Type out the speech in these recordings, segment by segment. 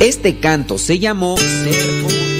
Este canto se llamó Ser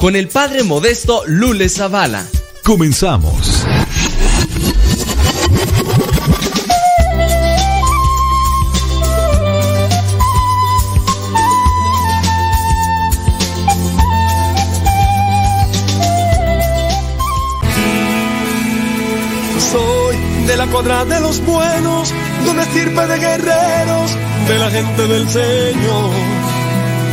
con el padre modesto Lule Zavala. Comenzamos. Soy de la cuadra de los buenos, de una estirpe de guerreros, de la gente del Señor.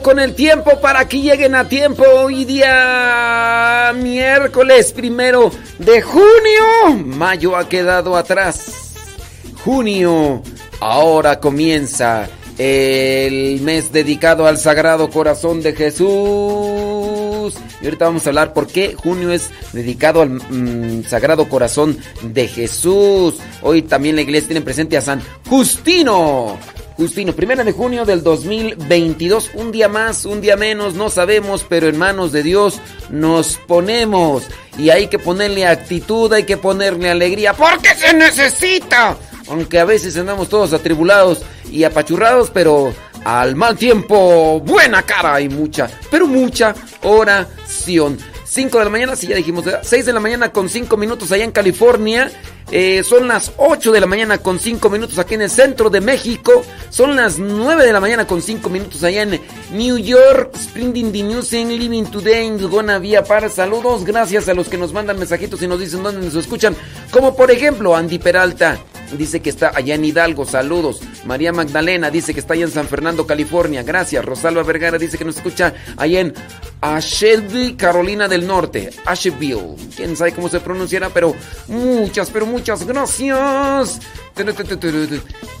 Con el tiempo para que lleguen a tiempo. Hoy día miércoles primero de junio. Mayo ha quedado atrás. Junio. Ahora comienza el mes dedicado al Sagrado Corazón de Jesús. Y ahorita vamos a hablar por qué junio es dedicado al mm, Sagrado Corazón de Jesús. Hoy también la iglesia tiene presente a San Justino. Justino, primera de junio del 2022, un día más, un día menos, no sabemos, pero en manos de Dios nos ponemos. Y hay que ponerle actitud, hay que ponerle alegría, porque se necesita. Aunque a veces andamos todos atribulados y apachurrados, pero al mal tiempo, buena cara y mucha, pero mucha oración. 5 de la mañana, si ya dijimos, 6 de la mañana con 5 minutos allá en California. Eh, son las 8 de la mañana con 5 minutos aquí en el centro de México. Son las 9 de la mañana con 5 minutos allá en New York. Spreading the news in Living Today in Gona Vía para saludos. Gracias a los que nos mandan mensajitos y nos dicen dónde nos escuchan. Como por ejemplo Andy Peralta dice que está allá en Hidalgo, saludos. María Magdalena dice que está allá en San Fernando, California, gracias. Rosalba Vergara dice que nos escucha allá en Asheville, Carolina del Norte. Asheville, quién sabe cómo se pronunciará, pero muchas, pero muchas gracias.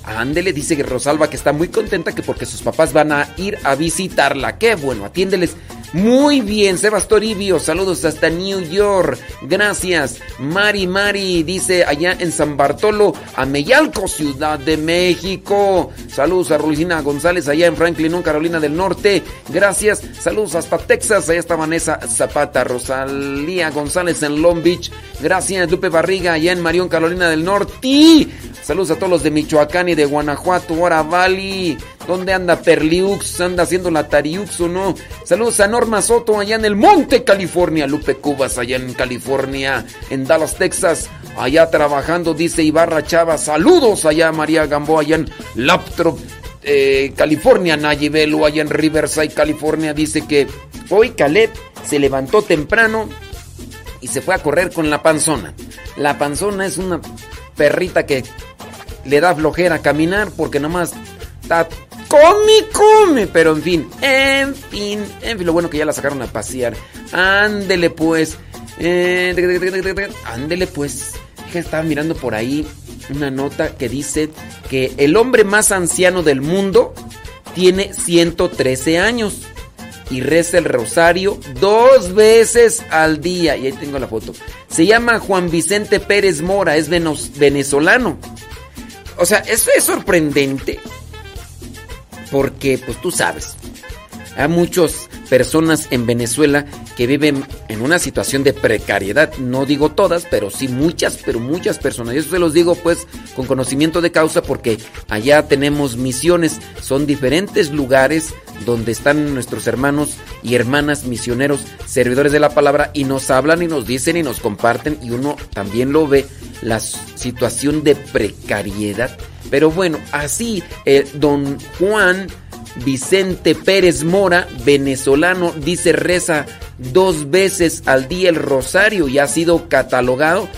Ándele, dice Rosalba que está muy contenta que porque sus papás van a ir a visitarla. Qué bueno, atiéndeles muy bien, Sebas Toribio, saludos hasta New York. Gracias. Mari Mari dice allá en San Bartolo, Ameyalco, Ciudad de México. Saludos a Rolicina González allá en Franklin, Carolina del Norte. Gracias. Saludos hasta Texas. Allá está Vanessa Zapata, Rosalía González en Long Beach. Gracias, Lupe Barriga allá en Marión, Carolina del Norte. Saludos a todos los de Michoacán y de Guanajuato, Ora Valley. ¿Dónde anda Perliux? ¿Anda haciendo la Tariux o no? Saludos a Norma Soto allá en el Monte, California. Lupe Cubas allá en California. En Dallas, Texas. Allá trabajando, dice Ibarra Chava. Saludos allá María Gamboa allá en Laptop, eh, California. Nayibelo allá en Riverside, California. Dice que hoy Caleb se levantó temprano y se fue a correr con la panzona. La panzona es una perrita que le da flojera caminar porque nomás está come, come. Pero en fin, en fin, en fin, lo bueno que ya la sacaron a pasear. Ándele pues. Eh, ándele pues. Estaba mirando por ahí una nota que dice que el hombre más anciano del mundo tiene 113 años y reza el rosario dos veces al día. Y ahí tengo la foto. Se llama Juan Vicente Pérez Mora, es venezolano. O sea, eso es sorprendente. Porque pues tú sabes, hay muchas personas en Venezuela que viven en una situación de precariedad. No digo todas, pero sí muchas, pero muchas personas. Y eso se los digo pues con conocimiento de causa porque allá tenemos misiones. Son diferentes lugares donde están nuestros hermanos y hermanas misioneros, servidores de la palabra, y nos hablan y nos dicen y nos comparten y uno también lo ve, la situación de precariedad pero bueno, así eh, don Juan Vicente Pérez Mora, venezolano, dice reza dos veces al día el rosario y ha sido catalogado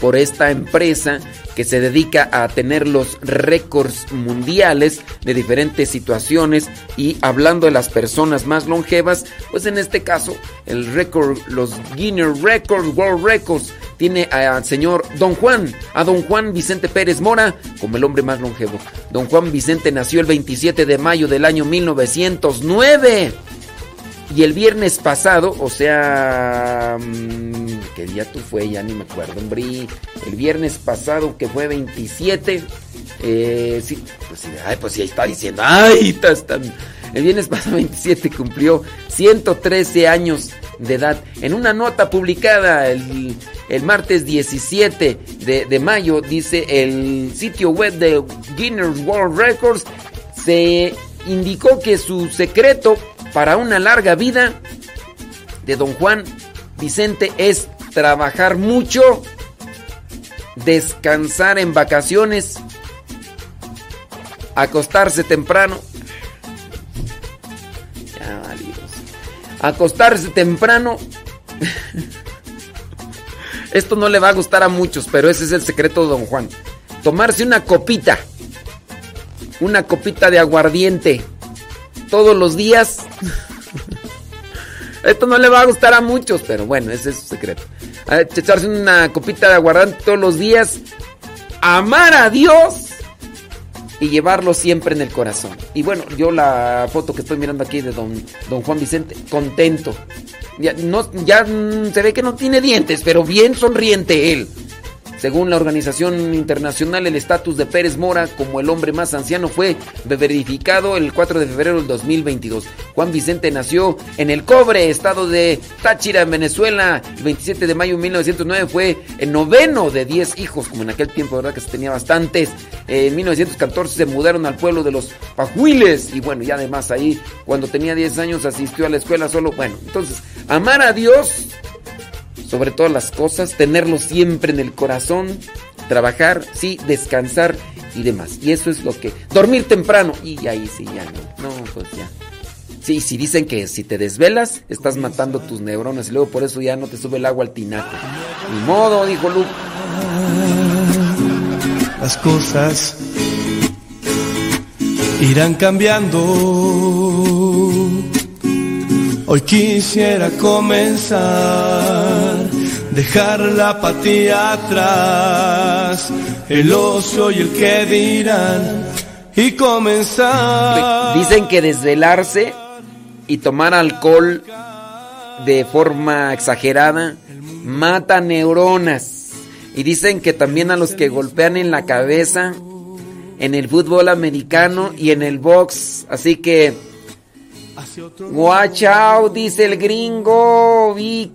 por esta empresa que se dedica a tener los récords mundiales de diferentes situaciones y hablando de las personas más longevas, pues en este caso el récord, los Guinness Records, World Records, tiene al señor Don Juan, a Don Juan Vicente Pérez Mora como el hombre más longevo. Don Juan Vicente nació el 27 de mayo del año 1909. Y el viernes pasado, o sea, mm, ¿qué día tú fue? Ya ni me acuerdo, hombre. El viernes pasado, que fue 27, eh, sí, pues, ay, pues sí, está diciendo, ay, está, el viernes pasado 27 cumplió 113 años de edad. En una nota publicada el, martes 17 de, de, mayo, dice el sitio web de Guinness World Records, se indicó que su secreto para una larga vida de don Juan Vicente es trabajar mucho, descansar en vacaciones, acostarse temprano. Ya, acostarse temprano. Esto no le va a gustar a muchos, pero ese es el secreto de don Juan. Tomarse una copita, una copita de aguardiente todos los días. Esto no le va a gustar a muchos, pero bueno, ese es su secreto. echarse una copita de aguardante todos los días. Amar a Dios y llevarlo siempre en el corazón. Y bueno, yo la foto que estoy mirando aquí de don, don Juan Vicente, contento. Ya, mm, se ve que no tiene dientes, pero bien sonriente él. Según la organización internacional, el estatus de Pérez Mora como el hombre más anciano fue verificado el 4 de febrero del 2022. Juan Vicente nació en El Cobre, estado de Táchira, en Venezuela. El 27 de mayo de 1909 fue el noveno de 10 hijos, como en aquel tiempo, ¿verdad? Que se tenía bastantes. En 1914 se mudaron al pueblo de los Pajuiles. Y bueno, y además ahí, cuando tenía 10 años, asistió a la escuela solo. Bueno, entonces, amar a Dios sobre todas las cosas, tenerlo siempre en el corazón trabajar, sí, descansar y demás. Y eso es lo que... Dormir temprano. Y ahí sí, ya no. No, pues ya. Sí, si dicen que si te desvelas, estás matando tus neuronas y luego por eso ya no te sube el agua al tinaco. Ni modo, dijo Luke. Las cosas irán cambiando. Hoy quisiera comenzar, dejar la apatía atrás, el ocio y el que dirán, y comenzar. Dicen que desvelarse y tomar alcohol de forma exagerada mata neuronas. Y dicen que también a los que golpean en la cabeza en el fútbol americano y en el box. Así que Watch out, dice el gringo. Be.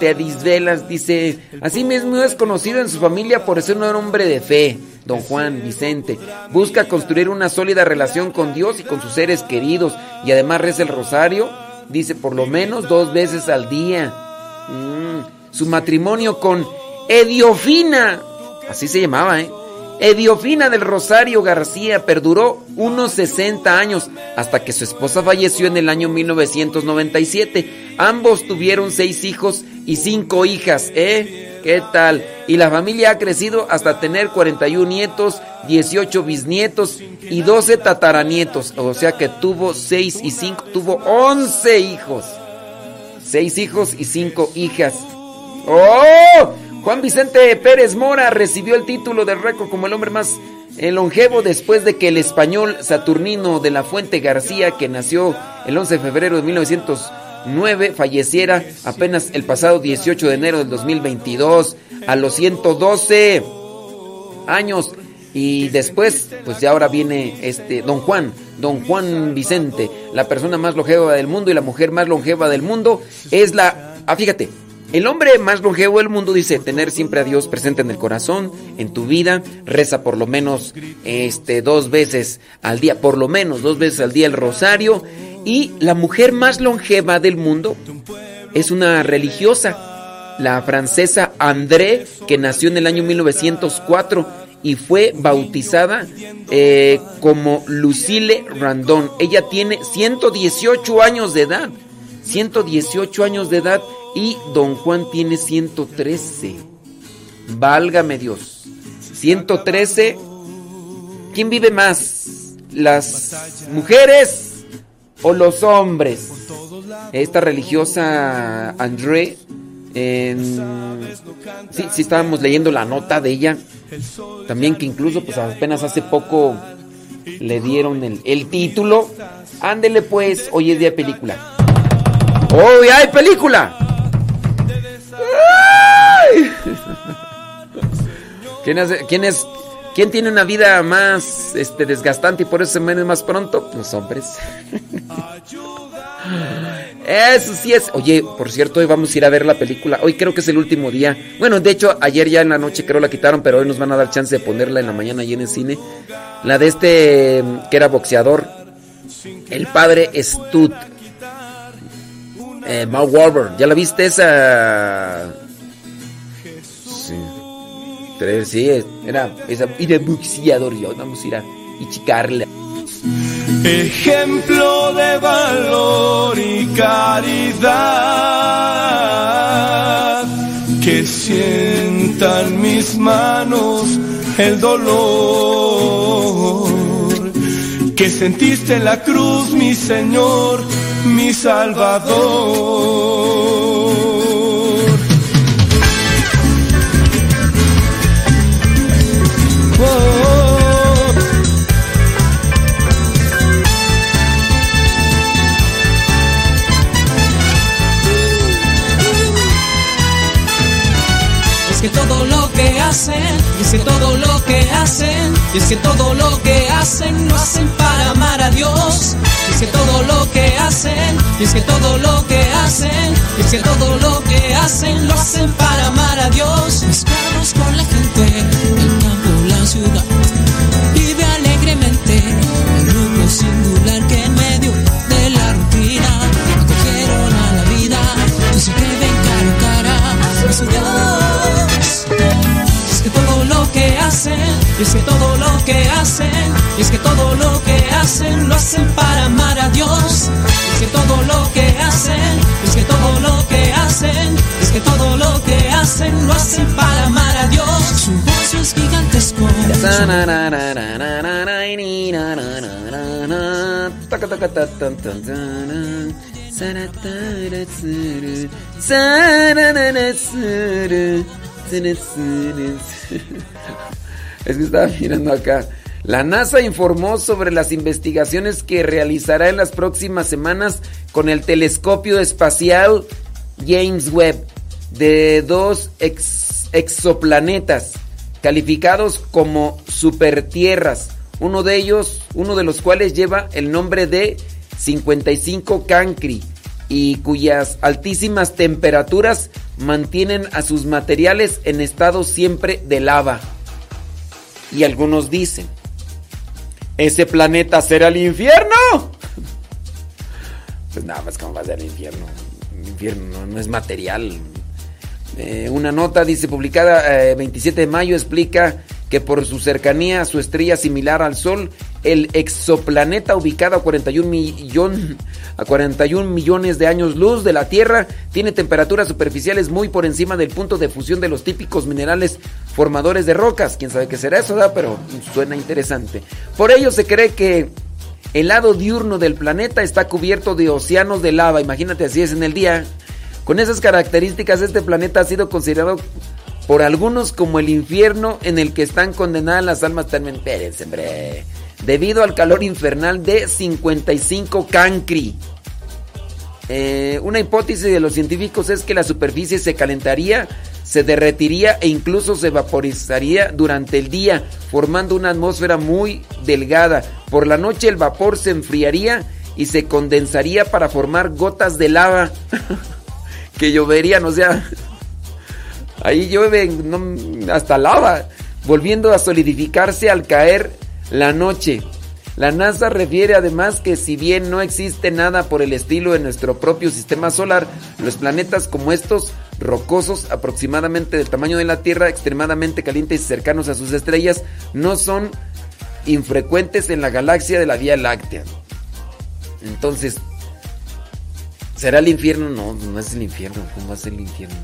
Te desvelas, dice. Así mismo es conocido en su familia por ser un hombre de fe don Juan Vicente. Busca construir una sólida relación con Dios y con sus seres queridos. Y además reza el rosario, dice, por lo menos dos veces al día. Mm. Su matrimonio con Ediofina, así se llamaba, ¿eh? Ediofina del Rosario García perduró unos 60 años hasta que su esposa falleció en el año 1997. Ambos tuvieron seis hijos y cinco hijas, ¿eh? ¿Qué tal? Y la familia ha crecido hasta tener 41 nietos, 18 bisnietos y 12 tataranietos. O sea que tuvo 6 y 5, tuvo 11 hijos. 6 hijos y 5 hijas. ¡Oh! Juan Vicente Pérez Mora recibió el título de récord como el hombre más eh, longevo después de que el español Saturnino de la Fuente García, que nació el 11 de febrero de 1900 9 falleciera apenas el pasado 18 de enero del 2022 a los 112 años. Y después, pues ya ahora viene este Don Juan, Don Juan Vicente, la persona más longeva del mundo y la mujer más longeva del mundo es la... Ah, fíjate, el hombre más longevo del mundo dice tener siempre a Dios presente en el corazón, en tu vida, reza por lo menos este dos veces al día, por lo menos dos veces al día el rosario y la mujer más longeva del mundo es una religiosa, la francesa André, que nació en el año 1904 y fue bautizada eh, como Lucille Randon. Ella tiene 118 años de edad. 118 años de edad y don Juan tiene 113. Válgame Dios. 113. ¿Quién vive más? ¿Las mujeres o los hombres. Esta religiosa André, sí, sí estábamos leyendo la nota de ella, también que incluso pues apenas hace poco le dieron el, título. Ándele pues, hoy es día de película. ¡Hoy hay película! ¿Quién, ¿Quién es ¿Quién tiene una vida más este, desgastante y por eso se muere más pronto? Los hombres. Eso sí es. Oye, por cierto, hoy vamos a ir a ver la película. Hoy creo que es el último día. Bueno, de hecho, ayer ya en la noche creo la quitaron, pero hoy nos van a dar chance de ponerla en la mañana ahí en el cine. La de este que era boxeador. El padre Stud. Eh, Mark ¿Ya la viste esa? Sí, era esa, y de buxiador yo, vamos a ir a chicarle. Ejemplo de valor y caridad, que sientan mis manos el dolor, que sentiste en la cruz, mi Señor, mi Salvador. Es que todo lo que hacen, es que todo lo que hacen lo hacen para amar a Dios. Es que todo lo que hacen, es que todo lo que hacen, es que todo lo que hacen lo hacen para amar a Dios. Mezclados con la gente, vive alegremente el grupo singular que en medio de la rutina. Acogieron a la vida y se ven cara a cara es que todo lo que hacen, es que todo lo que hacen lo hacen para amar a Dios. Es que todo lo que hacen, es que todo lo que hacen, es que todo lo que hacen lo hacen para amar a Dios. Su voz es gigantesco. Es que estaba mirando acá. La NASA informó sobre las investigaciones que realizará en las próximas semanas con el telescopio espacial James Webb de dos exoplanetas calificados como supertierras. Uno de ellos, uno de los cuales lleva el nombre de 55 Cancri y cuyas altísimas temperaturas mantienen a sus materiales en estado siempre de lava. Y algunos dicen, ¿ese planeta será el infierno? Pues nada más, ¿cómo va a ser el infierno? El infierno no, es material. Eh, una nota, dice, publicada 27 eh, de mayo, explica que por su cercanía a su estrella similar al Sol, el exoplaneta ubicado a 41, millón, a 41 millones de años luz de la Tierra tiene temperaturas superficiales muy por encima del punto de fusión de los típicos minerales formadores de rocas. Quién sabe qué será eso, ¿da? pero suena interesante. Por ello se cree que el lado diurno del planeta está cubierto de océanos de lava. Imagínate así es en el día. Con esas características, este planeta ha sido considerado por algunos como el infierno en el que están condenadas las almas también. Debido al calor infernal de 55 cancri. Eh, una hipótesis de los científicos es que la superficie se calentaría, se derretiría e incluso se vaporizaría durante el día, formando una atmósfera muy delgada. Por la noche el vapor se enfriaría y se condensaría para formar gotas de lava que lloverían, o sea, Ahí llueve hasta lava, volviendo a solidificarse al caer la noche. La NASA refiere además que si bien no existe nada por el estilo en nuestro propio sistema solar, los planetas como estos, rocosos aproximadamente del tamaño de la Tierra, extremadamente calientes y cercanos a sus estrellas, no son infrecuentes en la galaxia de la Vía Láctea. Entonces, ¿será el infierno? No, no es el infierno. ¿Cómo va a ser el infierno?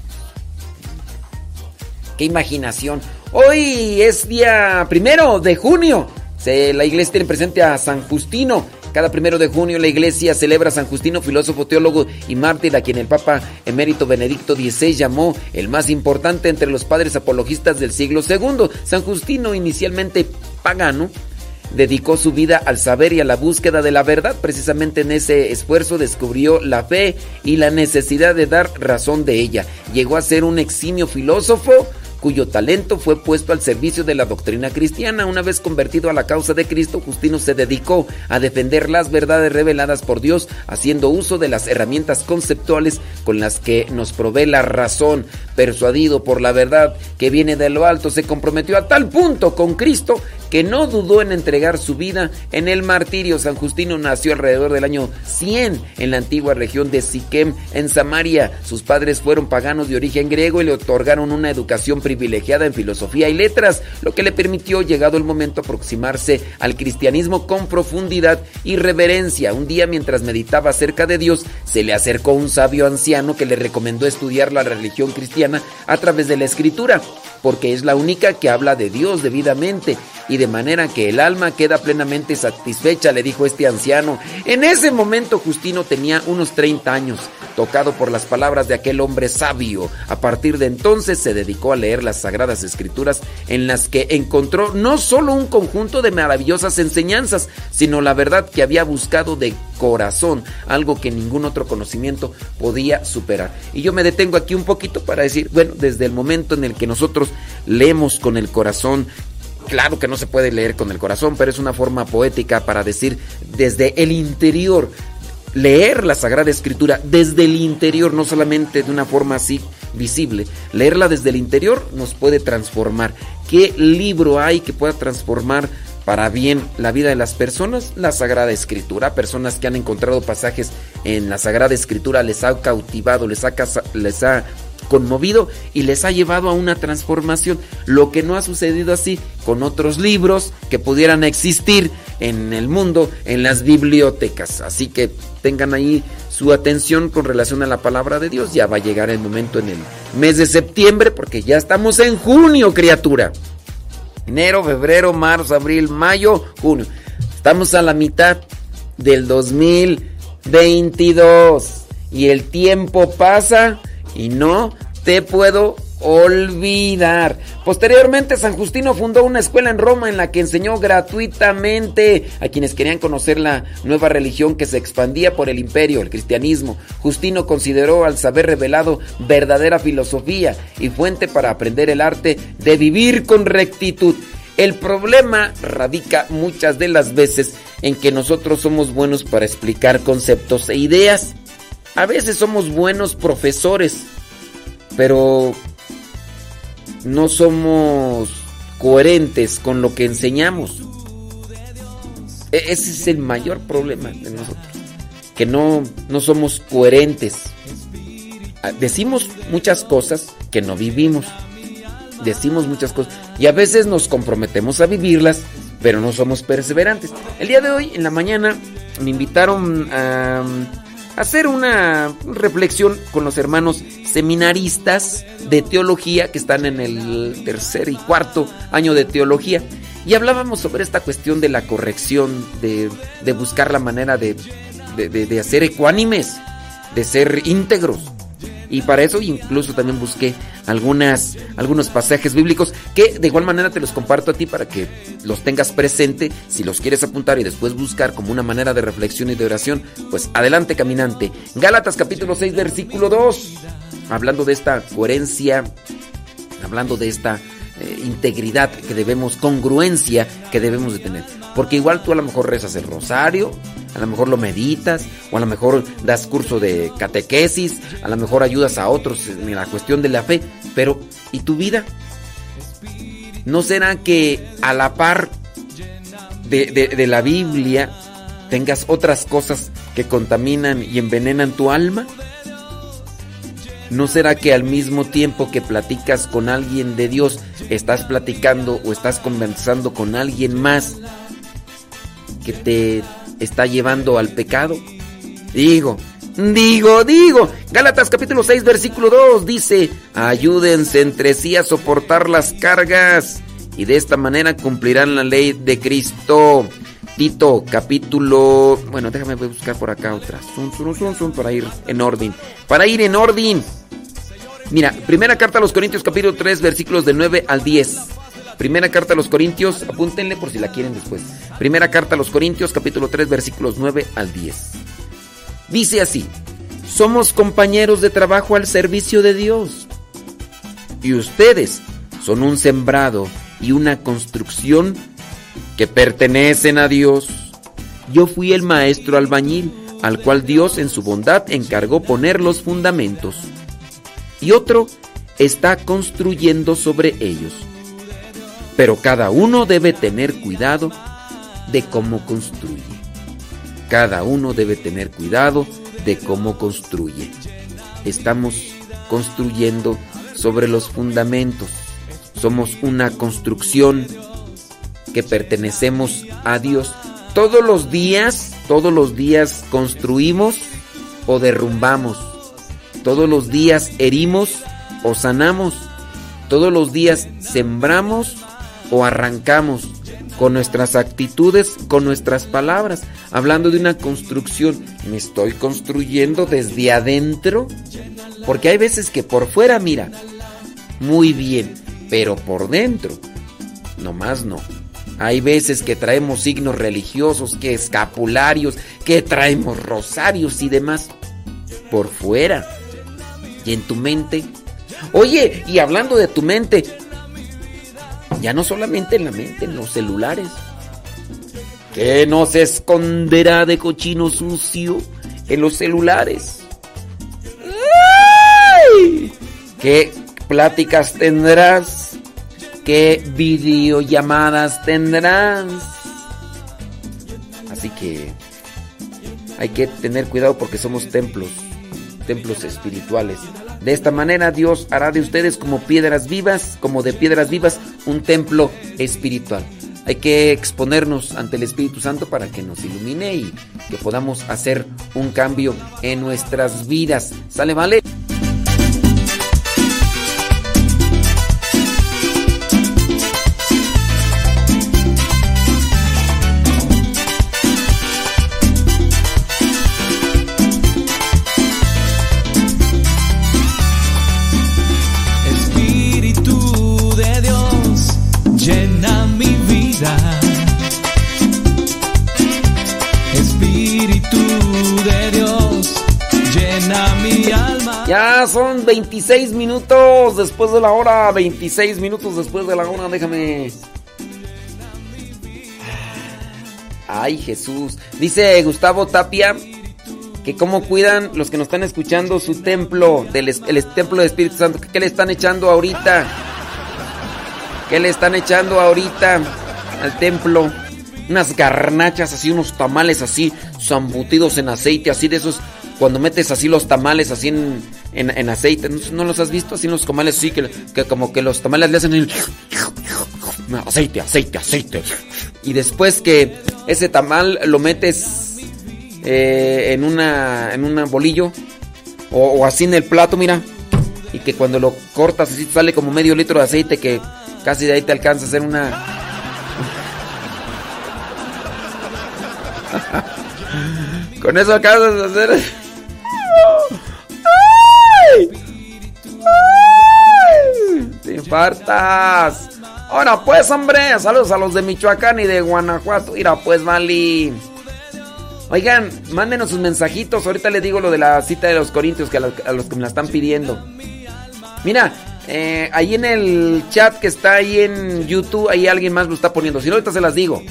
qué imaginación. Hoy es día primero de junio. la iglesia tiene presente a San Justino. Cada primero de junio la iglesia celebra a San Justino, filósofo, teólogo y mártir, a quien el Papa emérito Benedicto XVI llamó el más importante entre los padres apologistas del siglo II. San Justino, inicialmente pagano, dedicó su vida al saber y a la búsqueda de la verdad. Precisamente en ese esfuerzo descubrió la fe y la necesidad de dar razón de ella. Llegó a ser un eximio filósofo, cuyo talento fue puesto al servicio de la doctrina cristiana. Una vez convertido a la causa de Cristo, Justino se dedicó a defender las verdades reveladas por Dios, haciendo uso de las herramientas conceptuales con las que nos provee la razón. Persuadido por la verdad que viene de lo alto, se comprometió a tal punto con Cristo que no dudó en entregar su vida en el martirio. San Justino nació alrededor del año 100 en la antigua región de Siquem, en Samaria. Sus padres fueron paganos de origen griego y le otorgaron una educación privilegiada en filosofía y letras, lo que le permitió, llegado el momento, aproximarse al cristianismo con profundidad y reverencia. Un día, mientras meditaba acerca de Dios, se le acercó un sabio anciano que le recomendó estudiar la religión cristiana a través de la escritura, porque es la única que habla de Dios debidamente y de manera que el alma queda plenamente satisfecha, le dijo este anciano. En ese momento Justino tenía unos 30 años, tocado por las palabras de aquel hombre sabio. A partir de entonces se dedicó a leer las sagradas escrituras en las que encontró no solo un conjunto de maravillosas enseñanzas, sino la verdad que había buscado de corazón, algo que ningún otro conocimiento podía superar. Y yo me detengo aquí un poquito para decir, bueno, desde el momento en el que nosotros leemos con el corazón, Claro que no se puede leer con el corazón, pero es una forma poética para decir desde el interior, leer la Sagrada Escritura desde el interior, no solamente de una forma así visible. Leerla desde el interior nos puede transformar. ¿Qué libro hay que pueda transformar para bien la vida de las personas? La Sagrada Escritura. Personas que han encontrado pasajes en la Sagrada Escritura les ha cautivado, les ha, les ha conmovido y les ha llevado a una transformación. Lo que no ha sucedido así con otros libros que pudieran existir en el mundo, en las bibliotecas. Así que tengan ahí su atención con relación a la palabra de Dios. Ya va a llegar el momento en el mes de septiembre porque ya estamos en junio, criatura. Enero, febrero, marzo, abril, mayo, junio. Estamos a la mitad del 2022 y el tiempo pasa y no te puedo olvidar. Posteriormente, San Justino fundó una escuela en Roma en la que enseñó gratuitamente a quienes querían conocer la nueva religión que se expandía por el imperio, el cristianismo. Justino consideró al saber revelado verdadera filosofía y fuente para aprender el arte de vivir con rectitud. El problema radica muchas de las veces en que nosotros somos buenos para explicar conceptos e ideas. A veces somos buenos profesores, pero no somos coherentes con lo que enseñamos. E-, ese es el mayor problema de nosotros, que no, no somos coherentes. Ah, decimos muchas cosas que no vivimos. Decimos muchas cosas y a veces nos comprometemos a vivirlas, pero no somos perseverantes. El día de hoy, en la mañana, me invitaron a hacer una reflexión con los hermanos seminaristas de teología que están en el tercer y cuarto año de teología. Y hablábamos sobre esta cuestión de la corrección, de, buscar la manera de, de hacer ecuánimes, de ser íntegros. Y para eso incluso también busqué algunas, algunos pasajes bíblicos que de igual manera te los comparto a ti para que los tengas presente. Si los quieres apuntar y después buscar como una manera de reflexión y de oración, pues adelante caminante. Gálatas capítulo 6 versículo 2. Hablando de esta coherencia, hablando de esta eh, integridad que debemos, congruencia que debemos de tener. Porque igual tú a lo mejor rezas el rosario, a lo mejor lo meditas, o a lo mejor das curso de catequesis, a lo mejor ayudas a otros en la cuestión de la fe, pero ¿y tu vida? ¿No será que a la par de, de la Biblia tengas otras cosas que contaminan y envenenan tu alma? ¿No será que al mismo tiempo que platicas con alguien de Dios, estás platicando o estás conversando con alguien más que te está llevando al pecado? Digo, digo, digo. Gálatas capítulo 6 versículo 2 dice, ayúdense entre sí a soportar las cargas y de esta manera cumplirán la ley de Cristo. Tito capítulo, bueno, déjame buscar por acá otras, para ir en orden, para ir en orden. Mira, primera carta a los Corintios capítulo 3 versículos de 9 al 10. Primera carta a los Corintios, apúntenle por si la quieren después. Primera carta a los Corintios capítulo 3 versículos 9 al 10. Dice así, somos compañeros de trabajo al servicio de Dios. Y ustedes son un sembrado y una construcción que pertenecen a Dios. Yo fui el maestro albañil al cual Dios en su bondad encargó poner los fundamentos y otro está construyendo sobre ellos. Pero cada uno debe tener cuidado de cómo construye. Cada uno debe tener cuidado de cómo construye. Estamos construyendo sobre los fundamentos. Somos una construcción que pertenecemos a Dios. Todos los días, todos los días construimos o derrumbamos todos los días herimos o sanamos. Todos los días sembramos o arrancamos con nuestras actitudes, con nuestras palabras, hablando de una construcción. ¿Me estoy construyendo desde adentro? Porque hay veces que por fuera, mira, muy bien, pero por dentro, nomás no. Hay veces que traemos signos religiosos, que escapularios, que traemos rosarios y demás por fuera y en tu mente. Oye, y hablando de tu mente, ya no solamente en la mente, en los celulares. ¿Qué no se esconderá de cochino sucio en los celulares? ¿Qué pláticas tendrás? ¿Qué videollamadas tendrás? Así que hay que tener cuidado porque somos templos templos espirituales De esta manera Dios hará de ustedes como piedras vivas, como de piedras vivas, un templo espiritual. Hay que exponernos ante el Espíritu Santo para que nos ilumine y que podamos hacer un cambio en nuestras vidas. ¿Sale, vale? 26 minutos después de la hora. 26 minutos después de la hora. Déjame. Ay, Jesús. Dice Gustavo Tapia que cómo cuidan los que nos están escuchando su templo, del, el templo del Espíritu Santo. ¿Qué le están echando ahorita? ¿Qué le están echando ahorita al templo? Unas garnachas así, unos tamales así, zambutidos en aceite, así de esos cuando metes así los tamales así en, en, aceite, ¿No, los has visto? Así en los tamales así que, que como que los tamales le hacen el... aceite, aceite, aceite. Y después que ese tamal lo metes eh, en una en un bolillo o, así en el plato, mira, y que cuando lo cortas así sale como medio litro de aceite que casi de ahí te alcanza a hacer una Con eso acabas de hacer ¡Te infartas! Ahora pues, hombre, saludos a los de Michoacán y de Guanajuato. Mira, pues, Mali. Oigan, mándenos sus mensajitos. Ahorita les digo lo de la cita de los Corintios que a los, que me la están pidiendo. Mira, eh, ahí en el chat que está ahí en YouTube, ahí alguien más lo está poniendo. Si no, ahorita se las digo.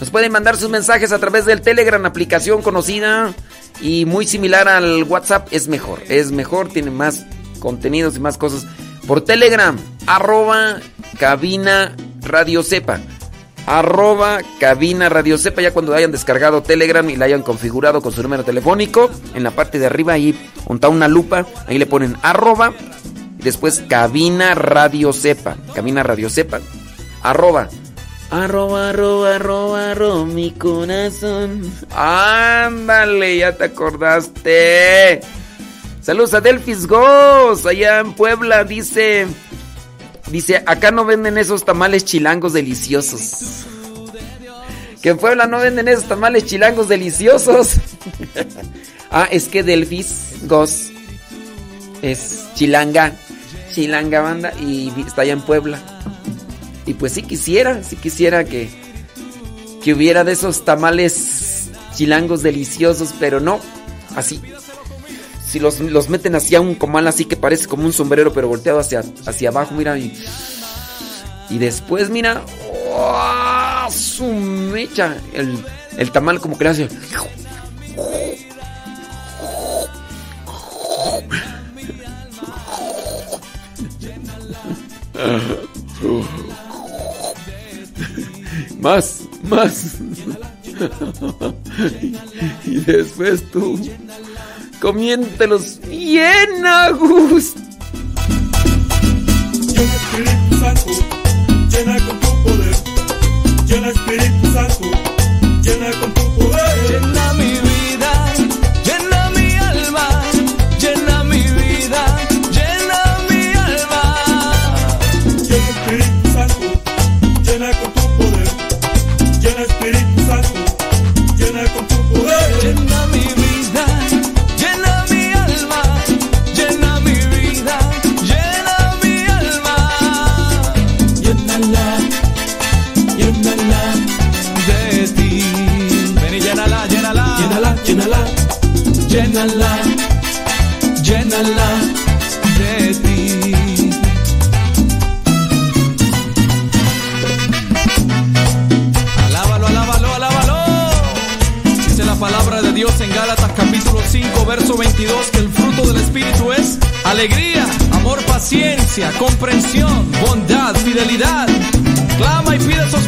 Nos pueden mandar sus mensajes a través del Telegram, aplicación conocida y muy similar al WhatsApp. Es mejor, es mejor, tiene más contenidos y más cosas. Por Telegram, arroba cabina radio sepa. Arroba cabina radio sepa. Ya cuando hayan descargado Telegram y la hayan configurado con su número telefónico, en la parte de arriba ahí está una lupa, ahí le ponen arroba y después cabina radio sepa. Cabina radio sepa. Arroba Arroba, arroba, arroba, arroba, mi corazón. Ándale, ya te acordaste. Saludos a Delfis Goss, allá en Puebla, dice. Dice, acá no venden esos tamales chilangos deliciosos. Que en Puebla no venden esos tamales chilangos deliciosos. ah, es que Delfis Goss es chilanga, chilanga banda y está allá en Puebla. Y pues sí quisiera, sí quisiera que, que hubiera de esos tamales chilangos deliciosos, pero no, así. Si los, meten así a un comal así que parece como un sombrero, pero volteado hacia, hacia abajo, mira. Y, y después, mira, ¡oh, su mecha. El, el tamal como que le hace... Más, más. y después tú comiéntelos bien a gusto. Llena Espíritu Santo, llena con tu poder. Llena Espíritu Santo, llena con tu llénala, llénala. Llénala, de ti. Alábalo, alábalo, alábalo. Dice la palabra de Dios en Gálatas capítulo 5, verso 22, que el fruto del Espíritu es alegría, amor, paciencia, comprensión, bondad, fidelidad. Clama y pide esos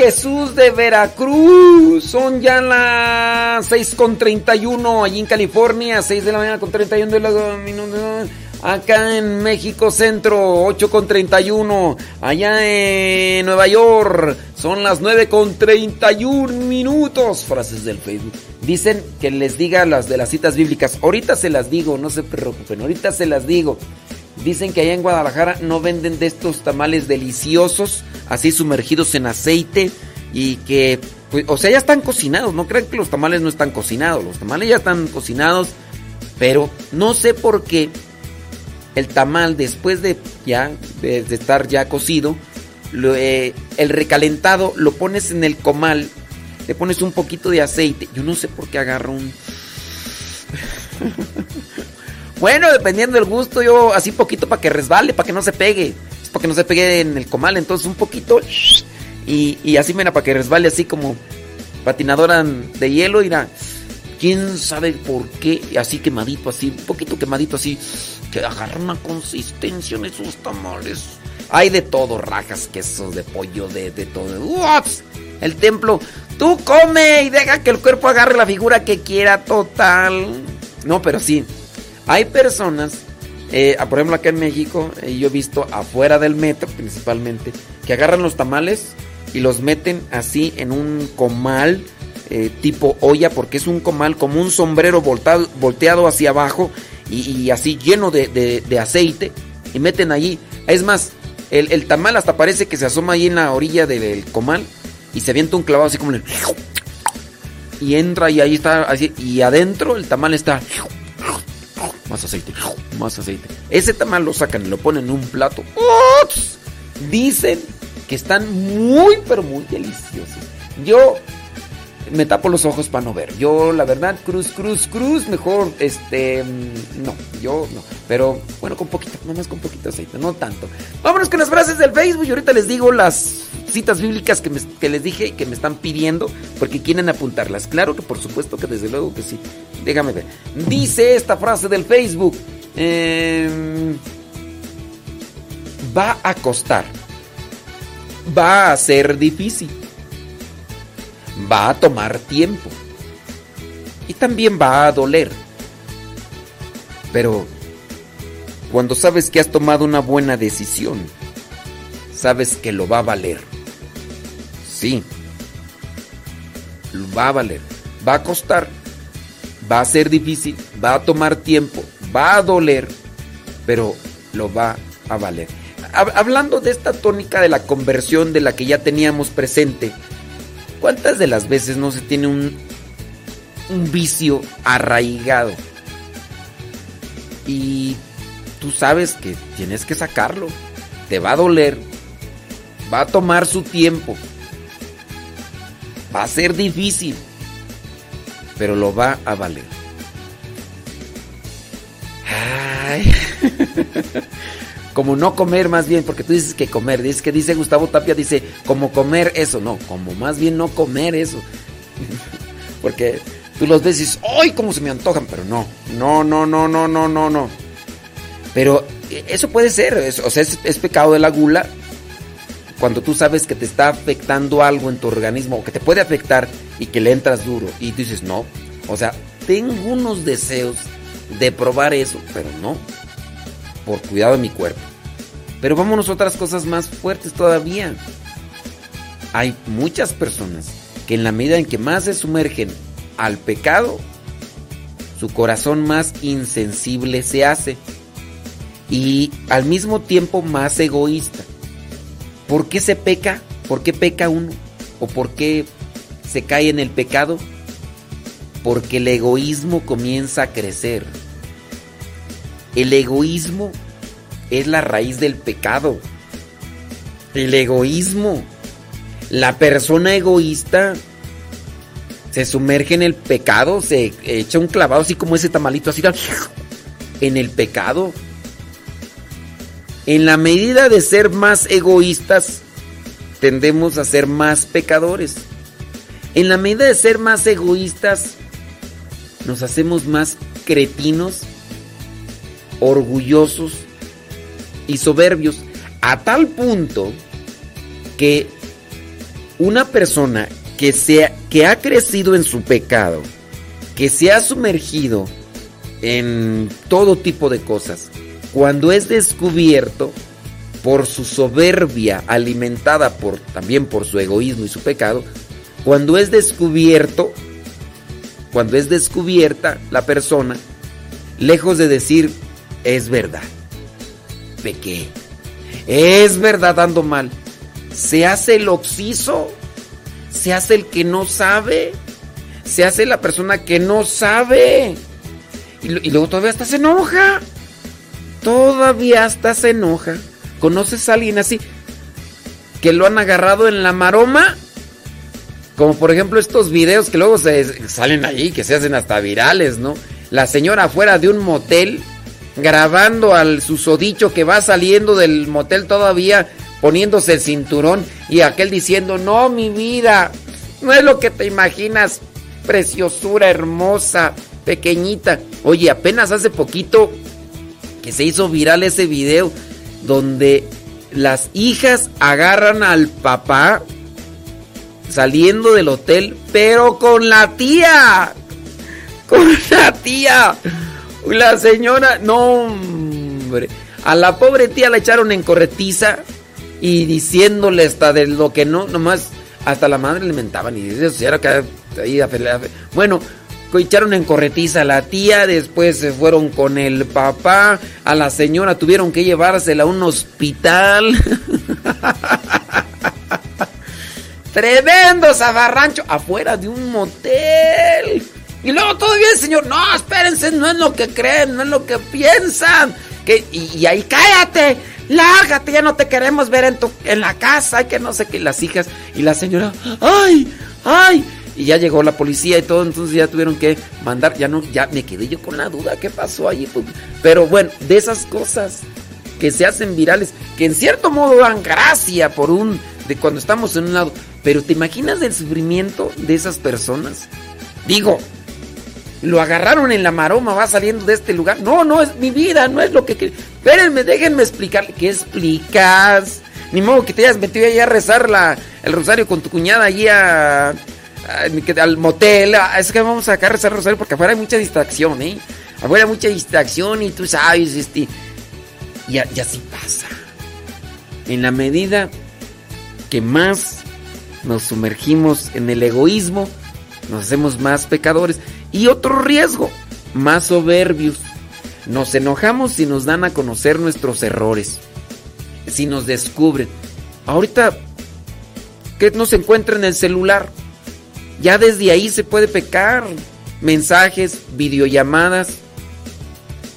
Jesús de Veracruz! Son ya las 6 con 31 allí en California, 6 de la mañana con 31 de minutos. Acá en México Centro, 8 con 31. Allá en Nueva York, son las 9 con 31 minutos. Frases del Facebook. Dicen que les diga las de las citas bíblicas. Ahorita se las digo, no se preocupen. Ahorita se las digo. Dicen que allá en Guadalajara no venden de estos tamales deliciosos, así sumergidos en aceite y que, pues, o sea, ya están cocinados. No crean que los tamales no están cocinados. Los tamales ya están cocinados, pero no sé por qué el tamal después de ya de, estar ya cocido, eh, el recalentado lo pones en el comal, le pones un poquito de aceite. Yo no sé por qué agarro un Bueno, dependiendo del gusto, yo así poquito para que resbale, para que no se pegue. Para que no se pegue en el comal, entonces un poquito. Y, y así, mira, para que resbale así como patinadora de hielo, irá. Quién sabe por qué, así quemadito, así, un poquito quemadito, así, que agarra una consistencia en esos tamales. Hay de todo, rajas, quesos, de pollo, de, de todo. ¡Ups! El templo, tú come y deja que el cuerpo agarre la figura que quiera, total. No, pero sí. Hay personas, eh, por ejemplo acá en México, eh, yo he visto afuera del metro principalmente, que agarran los tamales y los meten así en un comal eh, tipo olla, porque es un comal como un sombrero volteado hacia abajo y, así lleno de, aceite, y meten allí. Es más, el, el, tamal hasta parece que se asoma ahí en la orilla del comal y se avienta un clavado así como el... Y entra y ahí está, así, y adentro el tamal está más aceite, más aceite. Ese tamal lo sacan y lo ponen en un plato. ¡Ups! Dicen que están muy, pero muy deliciosos. Yo me tapo los ojos para no ver. Yo, la verdad, cruz, cruz, cruz, mejor, este, no, yo no. Pero bueno, con poquito, nomás con poquito aceite, no tanto. Vámonos con las frases del Facebook y ahorita les digo las citas bíblicas que, que les dije y que me están pidiendo porque quieren apuntarlas. Claro que por supuesto que desde luego que sí. Déjame ver. Dice esta frase del Facebook. Eh, va a costar. Va a ser difícil. Va a tomar tiempo. Y también va a doler. Pero cuando sabes que has tomado una buena decisión, sabes que lo va a valer. Sí. Va a valer. Va a costar. Va a ser difícil. Va a tomar tiempo. Va a doler. Pero lo va a valer. Hablando de esta tónica de la conversión de la que ya teníamos presente, ¿cuántas de las veces no se tiene un, un vicio arraigado? Y tú sabes que tienes que sacarlo. Te va a doler. Va a tomar su tiempo. Va a ser difícil. Pero lo va a valer. Ay. como no comer más bien, porque tú dices que comer, dices que dice Gustavo Tapia, dice como comer eso, no, como más bien no comer eso. porque tú los ves y dices, ¡ay, cómo se me antojan! Pero no, no, no, no, no, no, no, no. Pero eso puede ser, o sea, es, es, pecado de la gula cuando tú sabes que te está afectando algo en tu organismo o que te puede afectar y que le entras duro y tú dices, no, o sea, tengo unos deseos de probar eso, pero no, por cuidado de mi cuerpo. Pero vámonos a otras cosas más fuertes todavía. Hay muchas personas que en la medida en que más se sumergen al pecado, su corazón más insensible se hace y al mismo tiempo más egoísta. ¿Por qué se peca? ¿Por qué peca uno? ¿O por qué se cae en el pecado? Porque el egoísmo comienza a crecer. El egoísmo es la raíz del pecado. El egoísmo. La persona egoísta se sumerge en el pecado, se echa un clavado así como ese tamalito, así en el pecado. En la medida de ser más egoístas, tendemos a ser más pecadores. En la medida de ser más egoístas, nos hacemos más cretinos, orgullosos y soberbios, a tal punto que una persona que, que ha crecido en su pecado, que se ha sumergido en todo tipo de cosas, cuando es descubierto por su soberbia alimentada por también por su egoísmo y su pecado, cuando es descubierto, cuando es descubierta la persona, lejos de decir es verdad, pequé, es verdad ando mal, se hace el oxiso se hace el que no sabe. Se hace la persona que no sabe. Y, luego todavía se enoja. Todavía hasta se enoja. ¿Conoces a alguien así? Que lo han agarrado en la maroma. Como por ejemplo estos videos que luego se salen ahí, que se hacen hasta virales, ¿no? La señora afuera de un motel grabando al susodicho que va saliendo del motel todavía poniéndose el cinturón y aquel diciendo, no, mi vida, no es lo que te imaginas, preciosura hermosa, pequeñita. Oye, apenas hace poquito que se hizo viral ese video donde las hijas agarran al papá saliendo del hotel, pero con la tía. Con la tía. La señora, no, hombre. A la pobre tía la echaron en corretiza y diciéndole hasta de lo que no, nomás hasta la madre le mentaban y eso era que ahí bueno, echaron en corretiza a la tía, después se fueron con el papá, a la señora tuvieron que llevársela a un hospital. Tremendo zafarrancho afuera de un motel. Y luego todavía el señor, no, espérense, no es lo que creen, no es lo que piensan. Que, y, ahí cállate, lárgate, ya no te queremos ver en, tu, en la casa, que no sé qué, las hijas y la señora, ay, ay, y ya llegó la policía y todo, entonces ya tuvieron que mandar, ya no, ya me quedé yo con la duda, ¿qué pasó ahí? Pues, pero bueno, de esas cosas que se hacen virales, que en cierto modo dan gracia por un, de cuando estamos en un lado, pero ¿te imaginas el sufrimiento de esas personas? Digo, lo agarraron en la maroma, va saliendo de este lugar. No, no es mi vida, no es lo que... Espérenme, déjenme explicarle. ¿Qué explicas? Ni modo que te hayas metido ahí a rezar la, el rosario con tu cuñada allí a, al motel. Ah, es que vamos a sacar a rezar el rosario porque afuera hay mucha distracción, ¿eh? Afuera hay mucha distracción y tú sabes, este... Y, y así pasa. En la medida que más nos sumergimos en el egoísmo, nos hacemos más pecadores. Y otro riesgo, más soberbios. Nos enojamos si nos dan a conocer nuestros errores, si nos descubren. Ahorita, ¿qué nos encuentra en el celular? Ya desde ahí se puede pecar. Mensajes, videollamadas.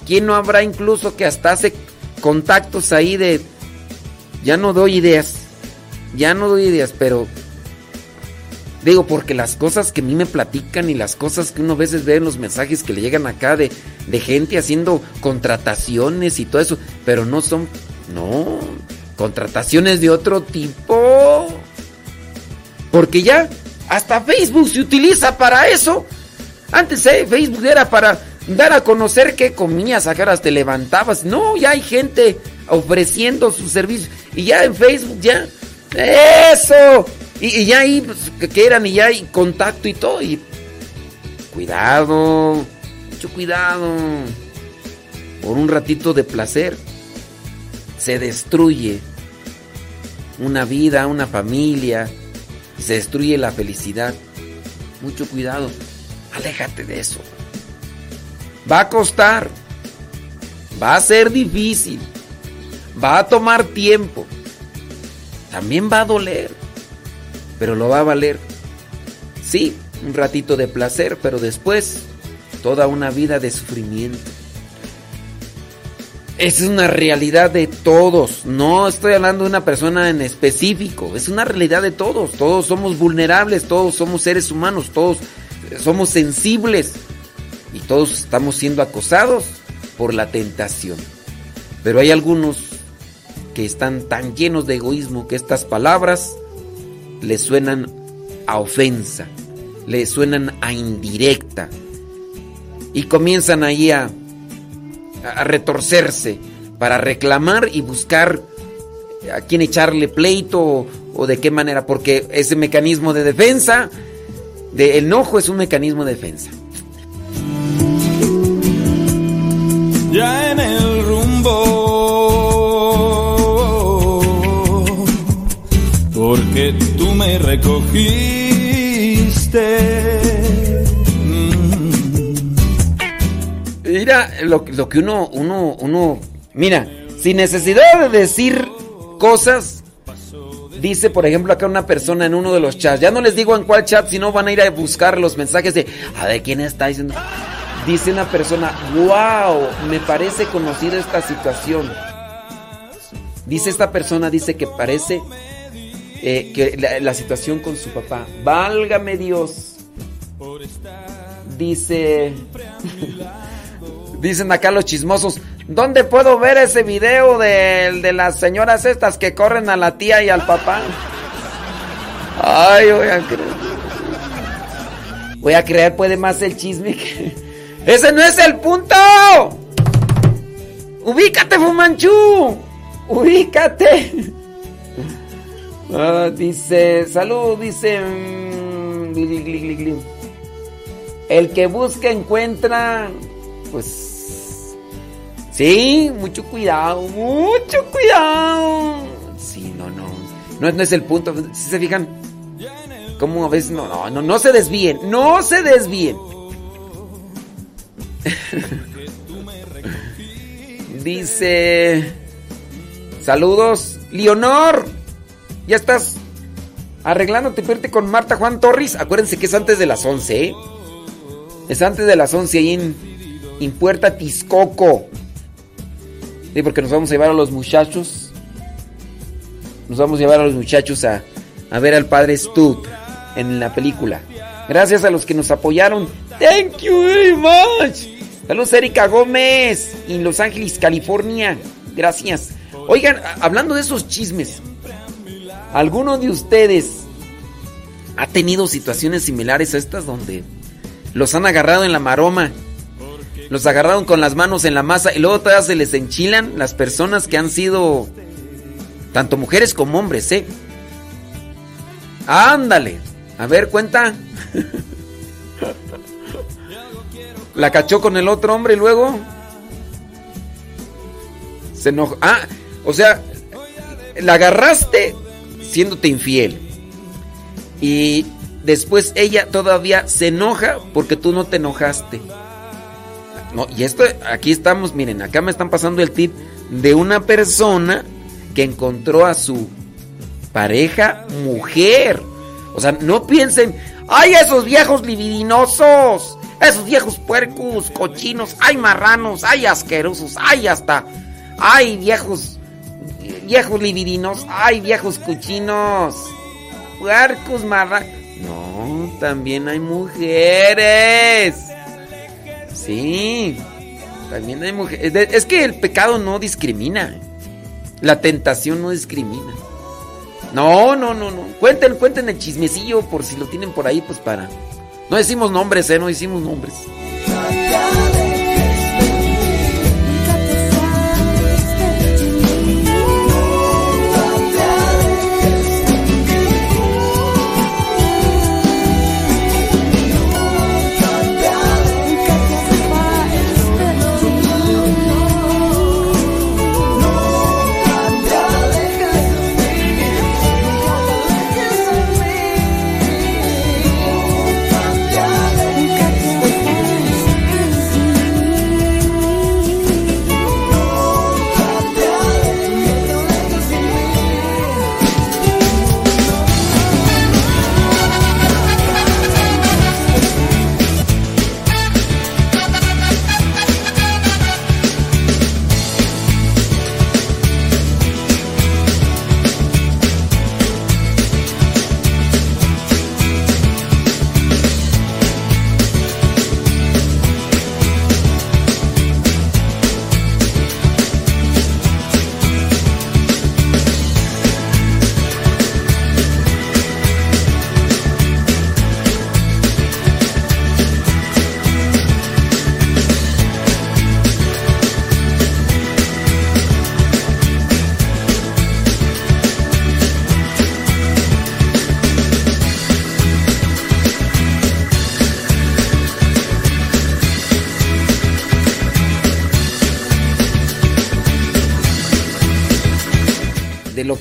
¿Quién no habrá incluso que hasta hace contactos ahí de... Ya no doy ideas. Ya no doy ideas, pero Digo, porque las cosas que a mí me platican y las cosas que uno a veces ve en los mensajes que le llegan acá de, de gente haciendo contrataciones y todo eso, pero no son, no, contrataciones de otro tipo. Porque ya hasta Facebook se utiliza para eso. Antes eh, Facebook era para dar a conocer qué comías, a qué horas te levantabas. No, ya hay gente ofreciendo sus servicios. Y ya en Facebook ya... Eso, y, ya ahí, pues, que eran, y ya hay contacto y todo. Y cuidado, mucho cuidado. Por un ratito de placer se destruye una vida, una familia, se destruye la felicidad. Mucho cuidado, aléjate de eso. Va a costar, va a ser difícil, va a tomar tiempo, también va a doler pero lo va a valer. Sí, un ratito de placer, pero después toda una vida de sufrimiento. Es una realidad de todos. No estoy hablando de una persona en específico. Es una realidad de todos. Todos somos vulnerables, todos somos seres humanos, todos somos sensibles y todos estamos siendo acosados por la tentación. Pero hay algunos que están tan llenos de egoísmo que estas palabras les suenan a ofensa, les suenan a indirecta y comienzan ahí a, a retorcerse para reclamar y buscar a quién echarle pleito o, de qué manera, porque ese mecanismo de defensa, de enojo es un mecanismo de defensa. ya en el rumbo. Porque me recogiste. Mm. Mira, lo, que uno, uno, uno, mira, sin necesidad de decir cosas, dice, por ejemplo, acá una persona en uno de los chats, ya no les digo en cuál chat, si no van a ir a buscar los mensajes de, a ver, ¿quién está diciendo? Dice una persona, wow, me parece conocida esta situación. Dice esta persona, dice que parece eh, que la, situación con su papá. Válgame Dios. Dice, dicen acá los chismosos, ¿dónde puedo ver ese video de, de las señoras estas que corren a la tía y al papá? Ay, voy a creer. Voy a creer, puede más el chisme que... ¡Ese no es el punto! ¡Ubícate, Fumanchu! ¡Ubícate! Ah, dice, salud, dice... mm. El que busca encuentra, pues... Sí, mucho cuidado, mucho cuidado. Sí, no, no. No, no es el punto. Si se fijan, ¿cómo a veces no, no, no, no se desvíen, no se desvíen. Dice. Saludos. Leonor. Ya estás arreglándote para irte con Marta Juan Torres. Acuérdense que es antes de las 11, ¿eh? Es antes de las 11 ahí en, Puerta Tiscoco. Sí, porque nos vamos a llevar a los muchachos. Nos vamos a llevar a los muchachos a, a ver al padre Stu en la película. Gracias a los que nos apoyaron. Thank you very much. Saludos Erika Gómez en Los Ángeles, California. Gracias. Oigan, hablando de esos chismes, ¿alguno de ustedes ha tenido situaciones similares a estas donde los han agarrado en la maroma? Los agarraron con las manos en la masa y luego todavía se les enchilan las personas que han sido tanto mujeres como hombres, ¿eh? Ándale. A ver, cuenta. La cachó con el otro hombre y luego se enojó. Ah, o sea, la agarraste siéndote infiel. Y después ella todavía se enoja porque tú no te enojaste. No, y esto, aquí estamos, miren, acá me están pasando el tip de una persona que encontró a su pareja mujer. O sea, no piensen, ¡ay, esos viejos libidinosos! Esos viejos puercos, cochinos, ¡ay, marranos! ¡ay, asquerosos! ¡ay, hasta! ¡ay, viejos! Viejos libidinos, ¡ay, viejos cochinos! Puercos, marranos. No, también hay mujeres. Sí, también hay mujeres. Es que el pecado no discrimina. La tentación no discrimina. No, no, no, no. Cuenten, cuenten el chismecillo por si lo tienen por ahí, pues para. No decimos nombres, eh, no decimos nombres.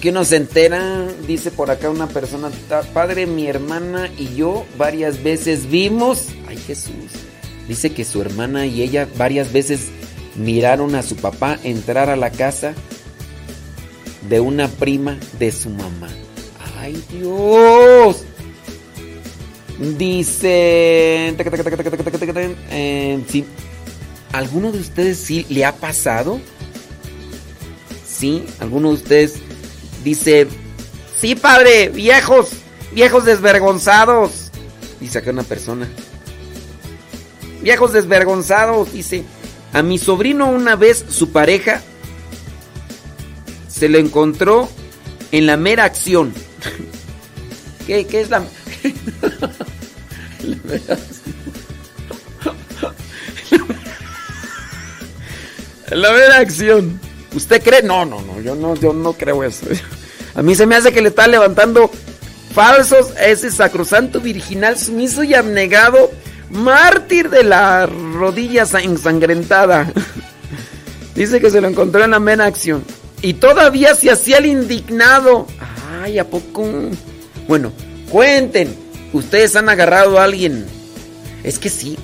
Que uno se entera, dice por acá una persona, padre, mi hermana y yo varias veces vimos, ay Jesús, dice que su hermana y ella varias veces miraron a su papá entrar a la casa de una prima de su mamá. ¡Ay Dios! Dice... Eh, sí. ¿Alguno de ustedes sí le ha pasado? ¿Sí? ¿Alguno de ustedes dice... Sí, padre, viejos, viejos desvergonzados. Dice acá una persona. Viejos desvergonzados, dice. A mi sobrino una vez su pareja se lo encontró en la mera acción. ¿Qué, qué es la... la mera La mera acción. ¿Usted cree? No, no, no, yo no, yo no creo eso. A mí se me hace que le está levantando falsos a ese sacrosanto virginal sumiso y abnegado mártir de la rodilla ensangrentada. Dice que se lo encontró en la mera acción. Y todavía se hacía el indignado. Ay, ¿a poco? Bueno, cuenten. Ustedes han agarrado a alguien. Es que sí.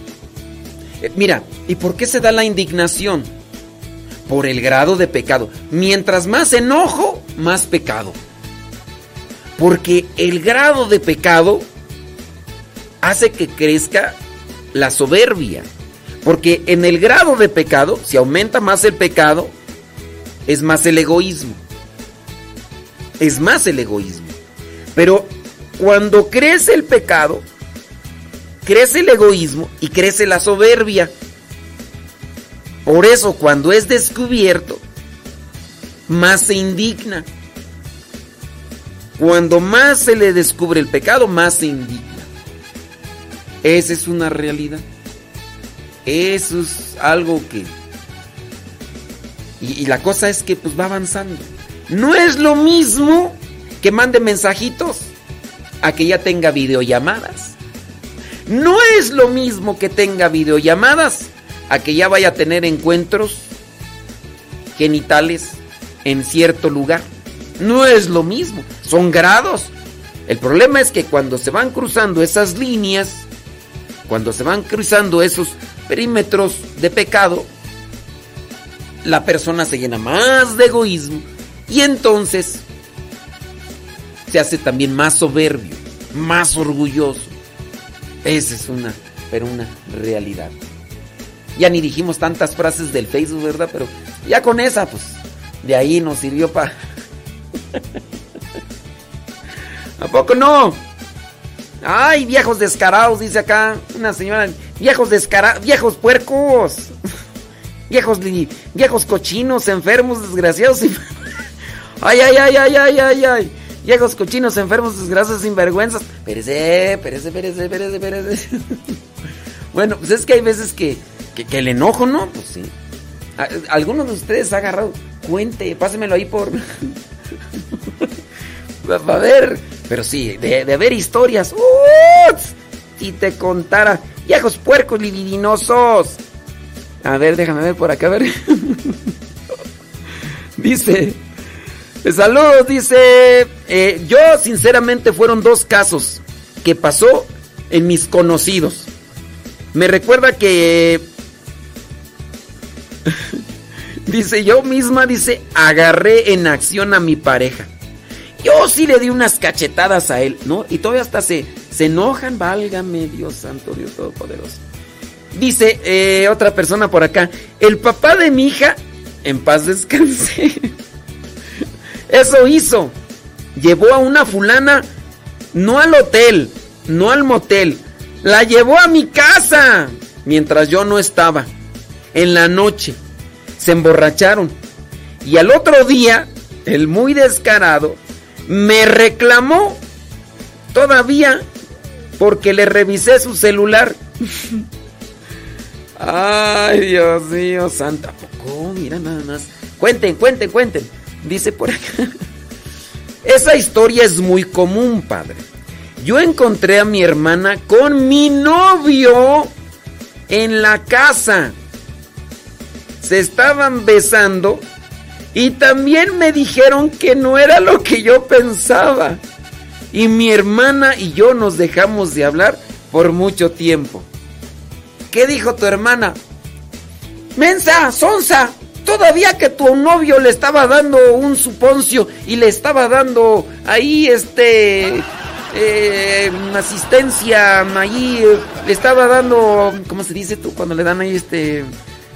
Eh, mira, ¿y por qué se da la indignación? Por el grado de pecado. Mientras más enojo, más pecado. Porque el grado de pecado hace que crezca la soberbia. Porque en el grado de pecado, si aumenta más el pecado, es más el egoísmo. Es más el egoísmo. Pero cuando crece el pecado, crece el egoísmo y crece la soberbia. Por eso cuando es descubierto, más se indigna. Cuando más se le descubre el pecado, más se indigna. Esa es una realidad. Eso es algo que... Y, la cosa es que pues va avanzando. No es lo mismo que mande mensajitos a que ya tenga videollamadas. No es lo mismo que tenga videollamadas a que ya vaya a tener encuentros genitales en cierto lugar. No es lo mismo, son grados. El problema es que cuando se van cruzando esas líneas, cuando se van cruzando esos perímetros de pecado, la persona se llena más de egoísmo y entonces se hace también más soberbio, más orgulloso. Esa es una, pero una realidad. Ya ni dijimos tantas frases del Facebook, ¿verdad? Pero ya con esa, pues, de ahí nos sirvió para... ¿A poco no? Ay, viejos descarados, dice acá una señora. Viejos descarados, viejos puercos. Viejos, viejos cochinos, enfermos, desgraciados. Ay, ay, ay, ay, ay, ay, ay. Viejos cochinos, enfermos, desgraciados, sinvergüenzas. Pérese, pérese, pérese, pérese, pérese. Bueno, pues es que hay veces que, que, el enojo, ¿no? Pues sí. ¿Alguno de ustedes ha agarrado? Cuente, pásemelo ahí por... A ver, pero sí, de, de haber historias. Y te contara. Viejos puercos libidinosos. A ver, déjame ver por acá, a ver. dice. Saludos, dice. Eh, yo, sinceramente, fueron dos casos que pasó en mis conocidos. Me recuerda que. dice, yo misma, dice, agarré en acción a mi pareja. Yo sí le di unas cachetadas a él, ¿no? Y todavía hasta se, se enojan, válgame Dios santo, Dios todopoderoso. Dice eh, otra persona por acá, el papá de mi hija, en paz descanse, eso hizo. Llevó a una fulana, no al hotel, no al motel, la llevó a mi casa, mientras yo no estaba, en la noche. Se emborracharon. Y al otro día, el muy descarado, me reclamó todavía porque le revisé su celular. Ay, Dios mío, santa poco, mira nada más. Cuenten, cuenten, cuenten. Dice por acá. Esa historia es muy común, padre. Yo encontré a mi hermana con mi novio en la casa. Se estaban besando Y también me dijeron que no era lo que yo pensaba. Y mi hermana y yo nos dejamos de hablar por mucho tiempo. ¿Qué dijo tu hermana? Mensa, sonsa, todavía que tu novio le estaba dando un suponcio y le estaba dando ahí este eh, asistencia ahí le estaba dando ¿cómo se dice tú cuando le dan ahí este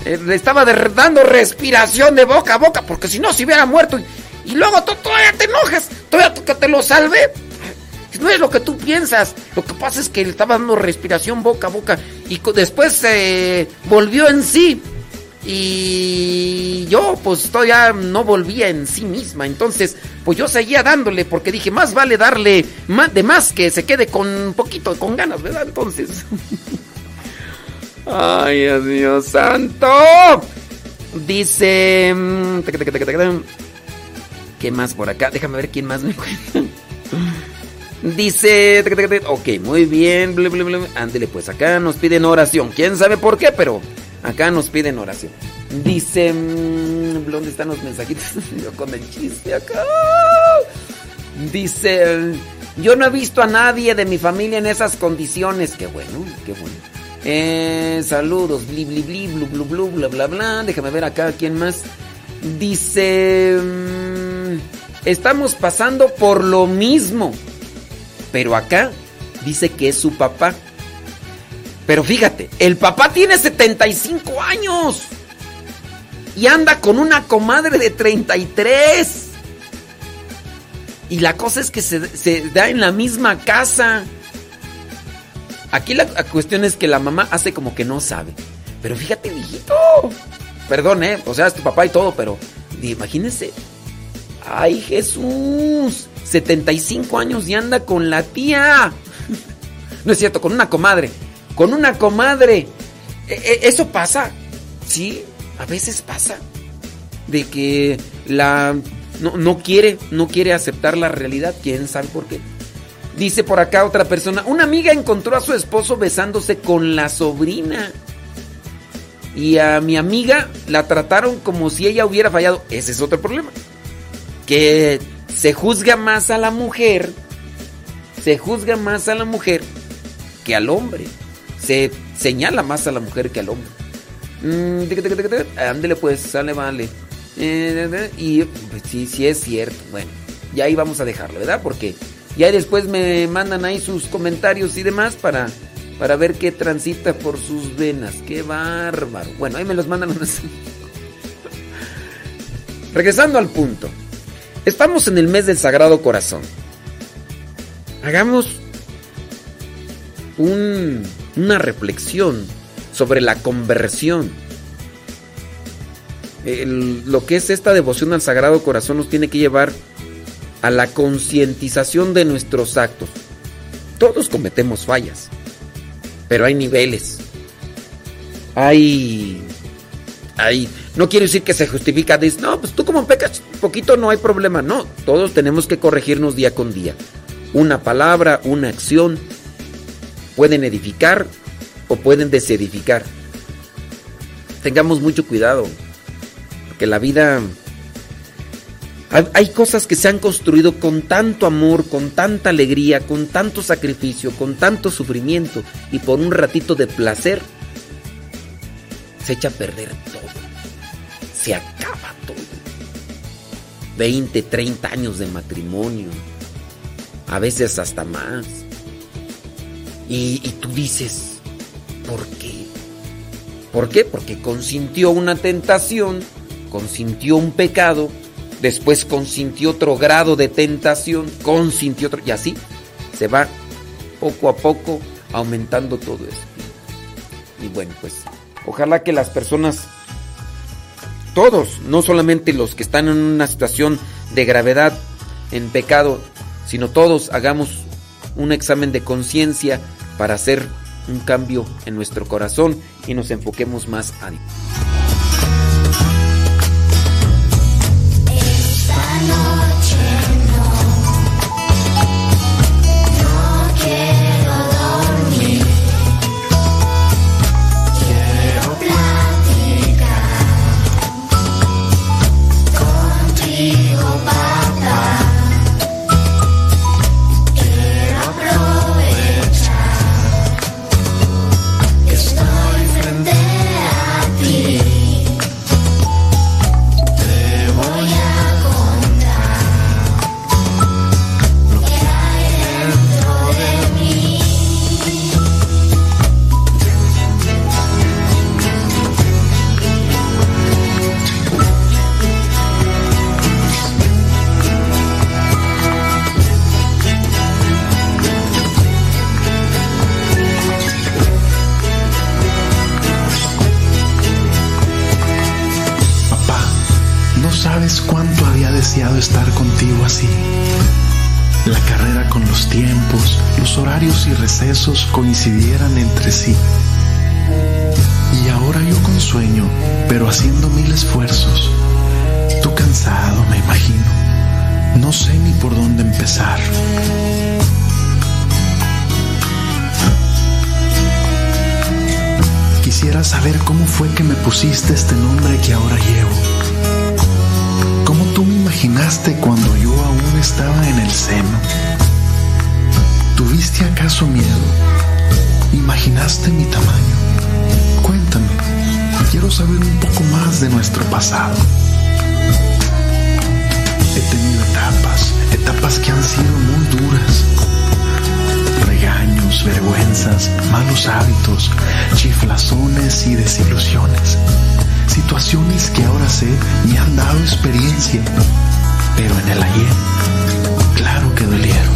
eh, le estaba dando respiración de boca a boca porque si no se hubiera muerto y, luego tú todavía te enojas todavía que te lo salve no es lo que tú piensas. Lo que pasa es que le estaba dando respiración boca a boca y después se volvió en sí. Y yo pues todavía no volvía en sí misma. Entonces pues yo seguía dándole porque dije más vale darle de más que se quede con un poquito, con ganas, ¿verdad? Entonces... Ay, Dios santo. Dice... Mm, ¿Qué más por acá? Déjame ver quién más me cuenta. Dice, ok, muy bien, ándele pues, acá nos piden oración. ¿Quién sabe por qué? Pero acá nos piden oración. Dice, mm, ¿dónde están los mensajitos? Yo con el chiste acá. Dice, yo no he visto a nadie de mi familia en esas condiciones. Qué bueno, qué bueno. Eh, saludos, bli, bli, bli, blu, blu, blu, bla, bla, bla. Déjame ver acá quién más. Dice, mm, estamos pasando por lo mismo. Pero acá dice que es su papá. Pero fíjate, el papá tiene 75 años. Y anda con una comadre de 33. Y la cosa es que se, da en la misma casa. Aquí la, cuestión es que la mamá hace como que no sabe. Pero fíjate, hijito. Perdón, ¿eh? O sea, es tu papá y todo, pero imagínense. ¡Ay, Jesús! 75 años y anda con la tía. No es cierto, con una comadre. Con una comadre. E, e, eso pasa. Sí, a veces pasa. De que la no, no, quiere, no quiere aceptar la realidad. ¿Quién sabe por qué? Dice por acá otra persona. Una amiga encontró a su esposo besándose con la sobrina. Y a mi amiga la trataron como si ella hubiera fallado. Ese es otro problema. Que se juzga más a la mujer, se juzga más a la mujer que al hombre. Se señala más a la mujer que al hombre. Mm, ándele pues, sale, vale. Eh, y pues, sí, sí es cierto. Bueno, ya ahí vamos a dejarlo, ¿verdad? Porque ya después me mandan ahí sus comentarios y demás para, para ver qué transita por sus venas. Qué bárbaro. Bueno, ahí me los mandan unas. Regresando al punto. Estamos en el mes del Sagrado Corazón. Hagamos una reflexión sobre la conversión. lo que es esta devoción al Sagrado Corazón nos tiene que llevar a la concientización de nuestros actos. Todos cometemos fallas, pero hay niveles. Hay hay no quiere decir que se justifica, dice, no, pues tú como pecas poquito no hay problema. No, todos tenemos que corregirnos día con día. Una palabra, una acción pueden edificar o pueden desedificar. Tengamos mucho cuidado, porque la vida... Hay cosas que se han construido con tanto amor, con tanta alegría, con tanto sacrificio, con tanto sufrimiento y por un ratito de placer, se echa a perder todo se acaba todo. 20, 30 años de matrimonio, a veces hasta más. Y, tú dices, ¿por qué? ¿Por qué? Porque consintió una tentación, consintió un pecado, después consintió otro grado de tentación, consintió otro, y así se va poco a poco aumentando todo esto. Y bueno, pues ojalá que las personas todos, no solamente los que están en una situación de gravedad en pecado, sino todos hagamos un examen de conciencia para hacer un cambio en nuestro corazón y nos enfoquemos más a Dios. De nuestro pasado. He tenido etapas, etapas que han sido muy duras. Regaños, vergüenzas, malos hábitos, chiflazones y desilusiones. Situaciones que ahora sé me han dado experiencia, pero en el ayer, claro que dolieron.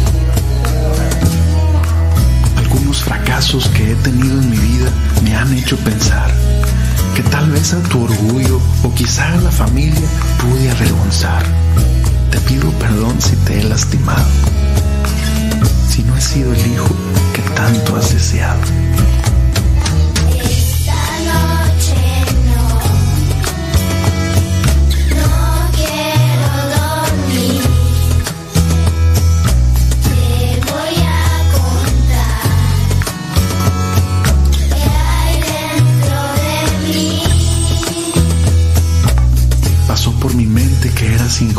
Algunos fracasos que he tenido en mi vida me han hecho pensar que tal vez a tu orgullo o quizá a la familia pude avergonzar. Te pido perdón si te he lastimado, si no he sido el hijo que tanto has deseado.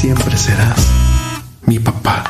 siempre serás mi papá.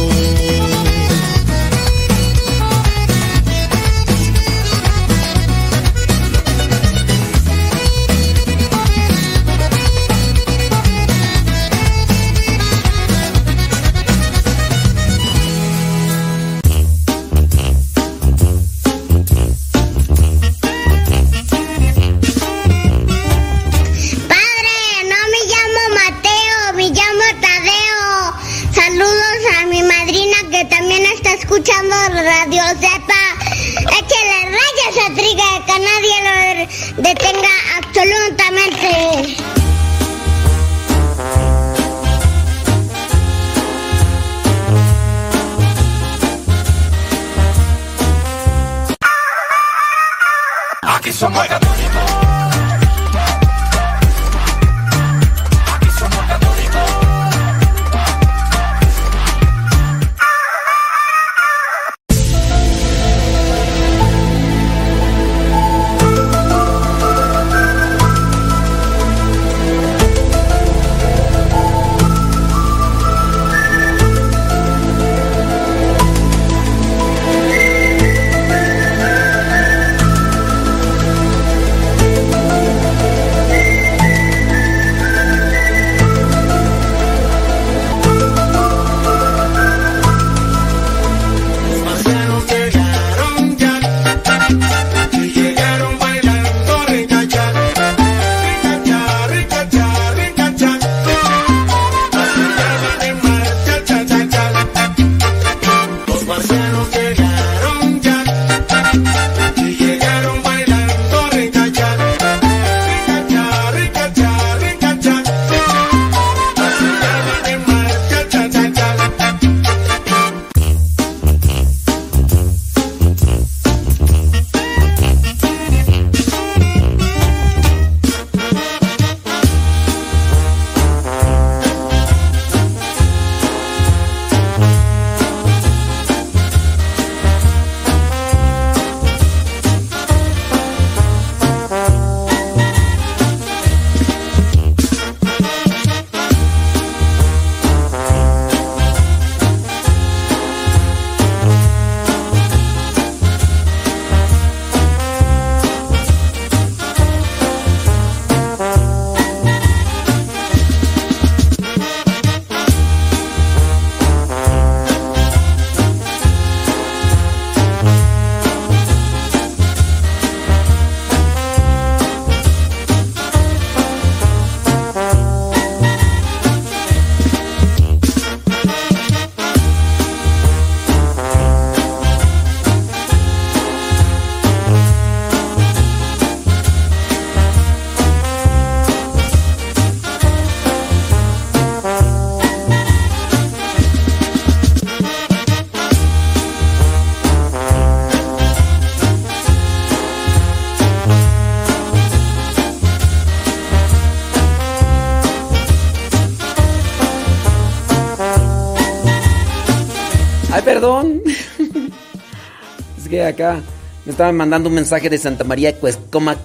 Me estaban mandando un mensaje de Santa María Cuescomac.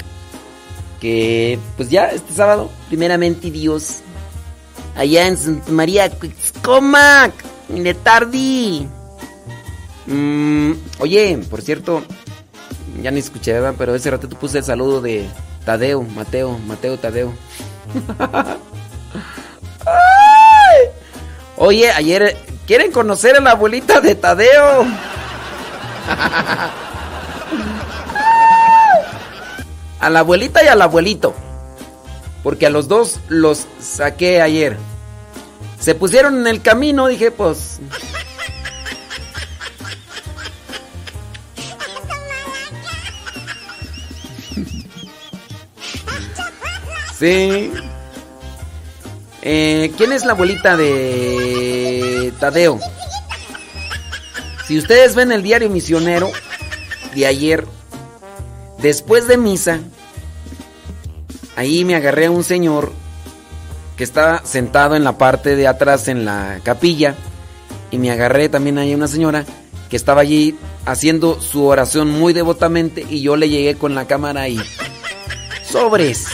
Que pues ya este sábado, primeramente Dios. Allá en Santa María Cuescomac. De tarde. Mm, oye, por cierto, ya ni escuché, ¿verdad? Pero ese rato tú puse el saludo de Tadeo, Mateo, Mateo Tadeo. Oye, ayer, ¿quieren conocer a la abuelita de Tadeo? A la abuelita y al abuelito. Porque a los dos los saqué ayer. Se pusieron en el camino, dije, pues... Sí. Eh, ¿Quién es la abuelita de Tadeo? Si ustedes ven el diario misionero de ayer, después de misa, ahí me agarré a un señor que estaba sentado en la parte de atrás en la capilla y me agarré también ahí a una señora que estaba allí haciendo su oración muy devotamente y yo le llegué con la cámara ahí. Sobres.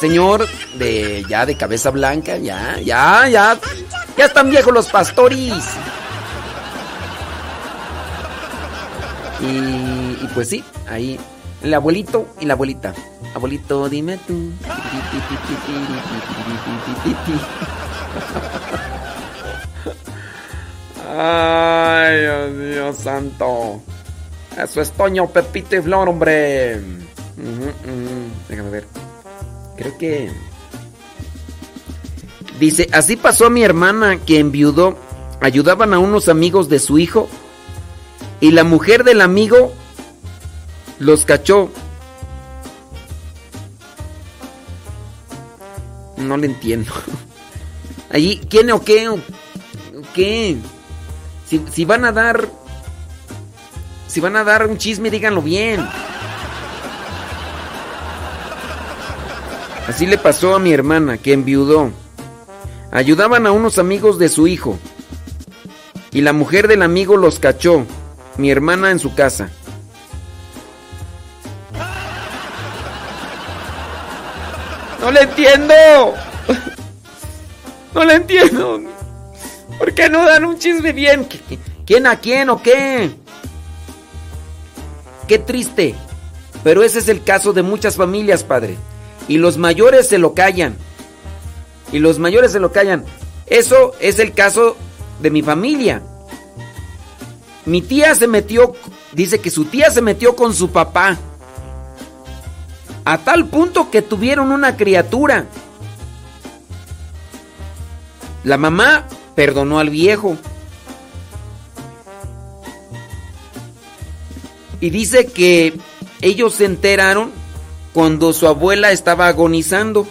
Señor de ya de cabeza blanca, ya, ya, ya. Ya están viejos los pastores. Y, y pues sí, ahí el abuelito y la abuelita. Abuelito, dime tú. Ay, Dios mío santo. Eso es Toño, Pepito y Flor, hombre. Déjame ver. Creo que... Dice, así pasó a mi hermana que enviudó. Ayudaban a unos amigos de su hijo. Y la mujer del amigo los cachó. No le entiendo. Allí, ¿quién o qué? ¿O qué? Si, si van a dar... Si van a dar un chisme, díganlo bien. Así le pasó a mi hermana, que enviudó. Ayudaban a unos amigos de su hijo. Y la mujer del amigo los cachó. Mi hermana en su casa. No le entiendo. No le entiendo. ¿Por qué no dan un chisme bien? ¿Qui- qui- ¿Quién a quién o qué? Qué triste. Pero ese es el caso de muchas familias, padre. Y los mayores se lo callan. Y los mayores se lo callan. Eso es el caso de mi familia. Mi tía se metió, dice que su tía se metió con su papá. A tal punto que tuvieron una criatura. La mamá perdonó al viejo. Y dice que ellos se enteraron cuando su abuela estaba agonizando.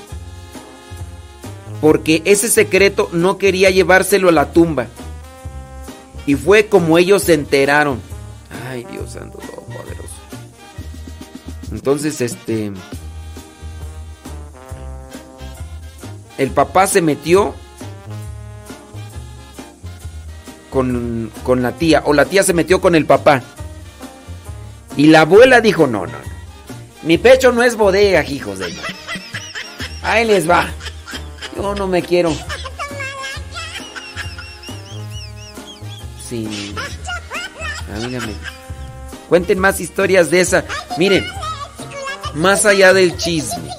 Porque ese secreto no quería llevárselo a la tumba. Y fue como ellos se enteraron. Ay, Dios santo. Entonces, este. El papá se metió con, con la tía. O la tía se metió con el papá. Y la abuela dijo: No, no, no. Mi pecho no es bodega, hijos de. Ahí les va. Yo no me quiero. Sí. Cuenten más historias de esa. Miren, más allá del chisme.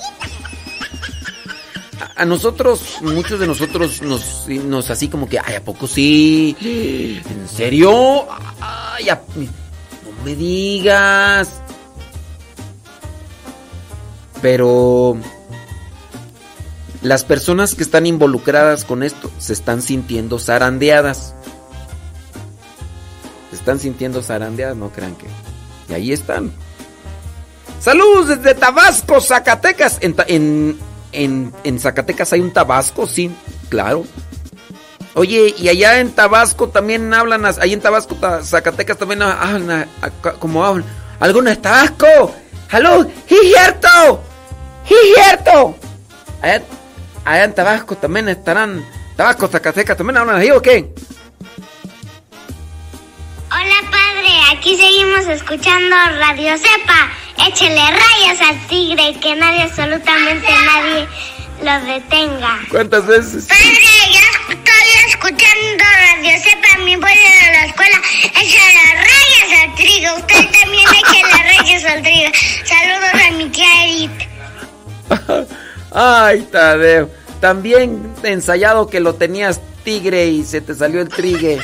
A, nosotros, muchos de nosotros nos, nos así como que, ay, ¿a poco sí? ¿En serio? Ay, no me digas. Pero las personas que están involucradas con esto se están sintiendo zarandeadas. Se están sintiendo zarandeadas, no crean que. Y ahí están. Saludos desde Tabasco, Zacatecas. En, en, en, Zacatecas hay un Tabasco, sí, claro. Oye, y allá en Tabasco también hablan, ahí en Tabasco, Ta- Zacatecas también ha- hablan, como hablan. Algunos Tabasco. ¡Salud! ¡Sí, cierto! ¡Sí, cierto! Allá, en Tabasco también estarán. Tabasco, Zacatecas también hablan así, ¿o qué? Estamos escuchando Radio Cepa. Échele rayas al tigre y que nadie, absolutamente nadie, lo detenga. ¿Cuántas veces? Padre, ya estoy escuchando Radio Cepa. Mi voy a la escuela. Échale rayas al trigo. Usted también échele rayas al trigo. Saludos a mi tía Edith. Ay, Tadeo. También ensayado que lo tenías tigre y se te salió el trigue.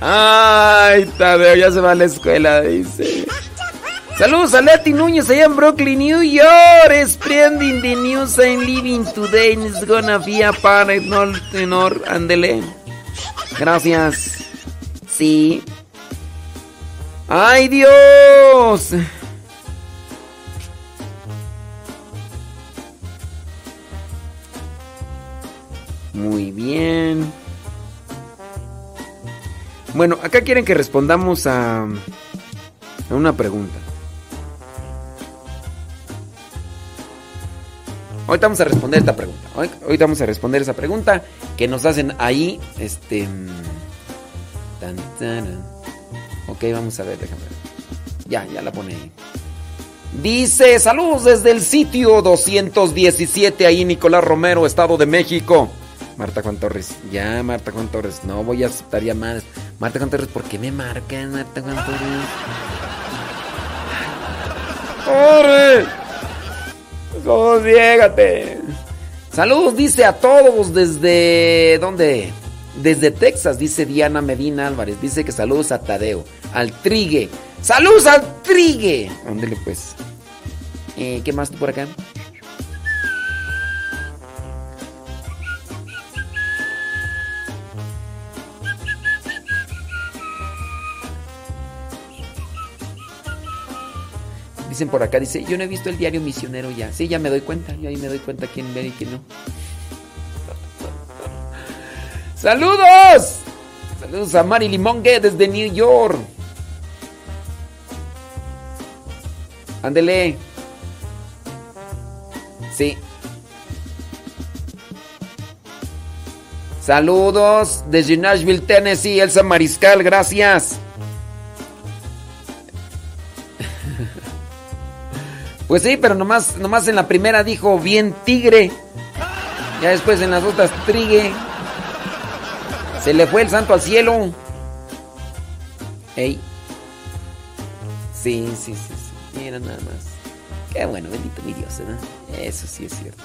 Ay, Tadeo, ya se va a la escuela, dice. Saludos a Leti Núñez allá en Brooklyn, New York. Spreading the news I'm living today. It's gonna be a party, no tenor. Ándele. Gracias. Sí. ¡Ay, Dios! Muy bien. Bueno, acá quieren que respondamos a, a una pregunta. Ahorita vamos a responder esta pregunta. Ahorita vamos a responder esa pregunta que nos hacen ahí. Este. tan, taran. Ok, vamos a ver, déjame ver. Ya, ya la pone ahí. Dice, saludos desde el sitio 217, ahí Nicolás Romero, Estado de México. Marta Juan Torres. Ya, Marta Juan Torres. No voy a aceptar llamadas. Marta Juan Torres, ¿por qué me marcan, Marta Juan Torres? ¡Corre! ¡Todos llégate! Saludos, dice a todos desde... ¿Dónde? Desde Texas, dice Diana Medina Álvarez. Dice que saludos a Tadeo, al Trigue. ¡Saludos al Trigue! Ándele pues. Eh, ¿Qué más por acá? Dicen por acá, dice, yo no he visto el diario misionero ya. Sí, ya me doy cuenta, yo ahí me doy cuenta quién ve y quién no. ¡Saludos! Saludos a Mari Limongue desde New York. Ándele. Sí. Saludos desde Nashville, Tennessee, Elsa Mariscal, gracias. Pues sí, pero nomás, nomás en la primera dijo bien tigre. Ya después en las otras trigue. Se le fue el santo al cielo. Ey. Sí, sí, sí, sí. Mira nada más. Qué bueno, bendito mi Dios, ¿verdad? Eso sí es cierto.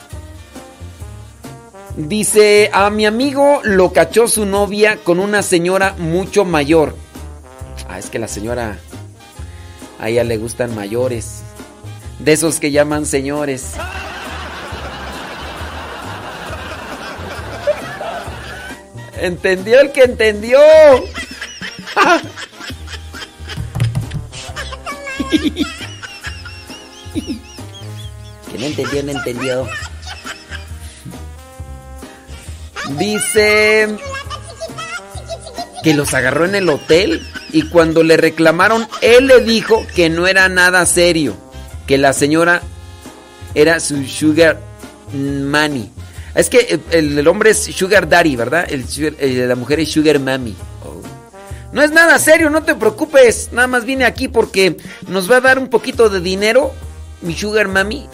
Dice, a mi amigo lo cachó su novia con una señora mucho mayor. Ah, es que la señora... A ella le gustan mayores. De esos que llaman señores. Entendió el que entendió. Que no entendió, no entendió. Dice que los agarró en el hotel y cuando le reclamaron, él le dijo que no era nada serio, que la señora era su sugar money. Es que el, hombre es sugar daddy, ¿verdad? La mujer es sugar mommy. Oh. No es nada serio, no te preocupes. Nada más vine aquí porque nos va a dar un poquito de dinero, mi sugar mami.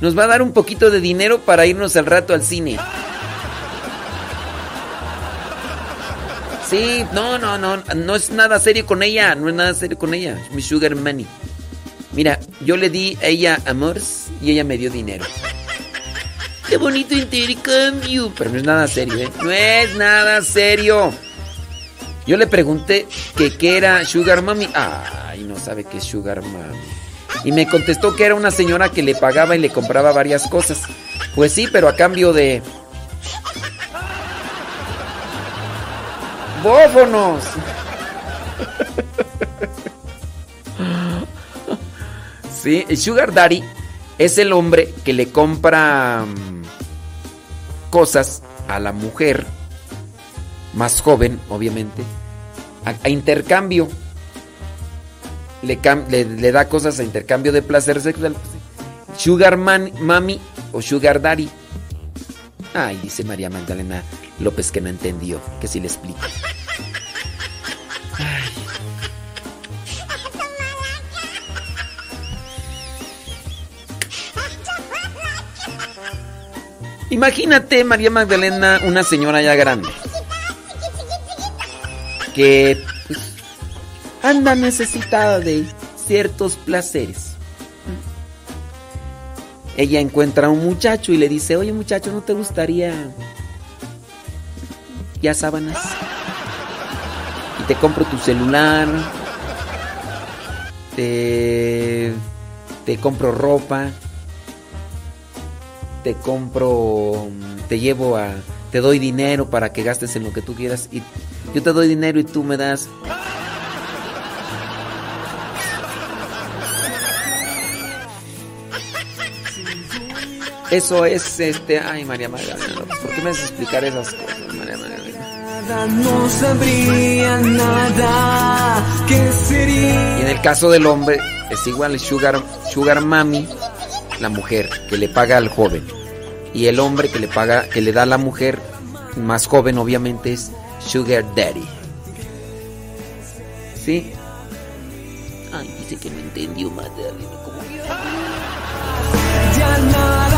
Nos va a dar un poquito de dinero para irnos al rato al cine. Sí, no, no, no, no es nada serio con ella, no es nada serio con ella, mi sugar money. Mira, yo le di a ella amores y ella me dio dinero. Qué bonito intercambio, pero no es nada serio, ¿eh? No es nada serio. Yo le pregunté que qué era sugar mommy. Ay, no sabe qué es sugar mommy. Y me contestó que era una señora que le pagaba y le compraba varias cosas. Pues sí, pero a cambio de ¡Bófonos! Sí, el Sugar Daddy es el hombre que le compra mm, cosas a la mujer más joven, obviamente, a, intercambio. Le, cam- le- le da cosas a intercambio de placer sexual. Sugar man, Mami o Sugar Daddy. Ay, dice María Magdalena López que no entendió, que si le explico. Imagínate María Magdalena, una señora ya grande, que pues, anda necesitada de ciertos placeres. Ella encuentra a un muchacho y le dice, oye muchacho, ¿no te gustaría ya sábanas? Y te compro tu celular, te, te compro ropa, te compro, te llevo a, te doy dinero para que gastes en lo que tú quieras y yo te doy dinero y tú me das Eso es este. Ay, María Magdalena ¿Por qué me haces explicar esas cosas, María Magdalena? No sabría nada que sería. Y en el caso del hombre, es igual Sugar, Sugar Mami, la mujer que le paga al joven. Y el hombre que le paga, que le da a la mujer más joven, obviamente, es Sugar Daddy. ¿Sí? Ay, dice que no entendió Magdalena. ¿Cómo Ya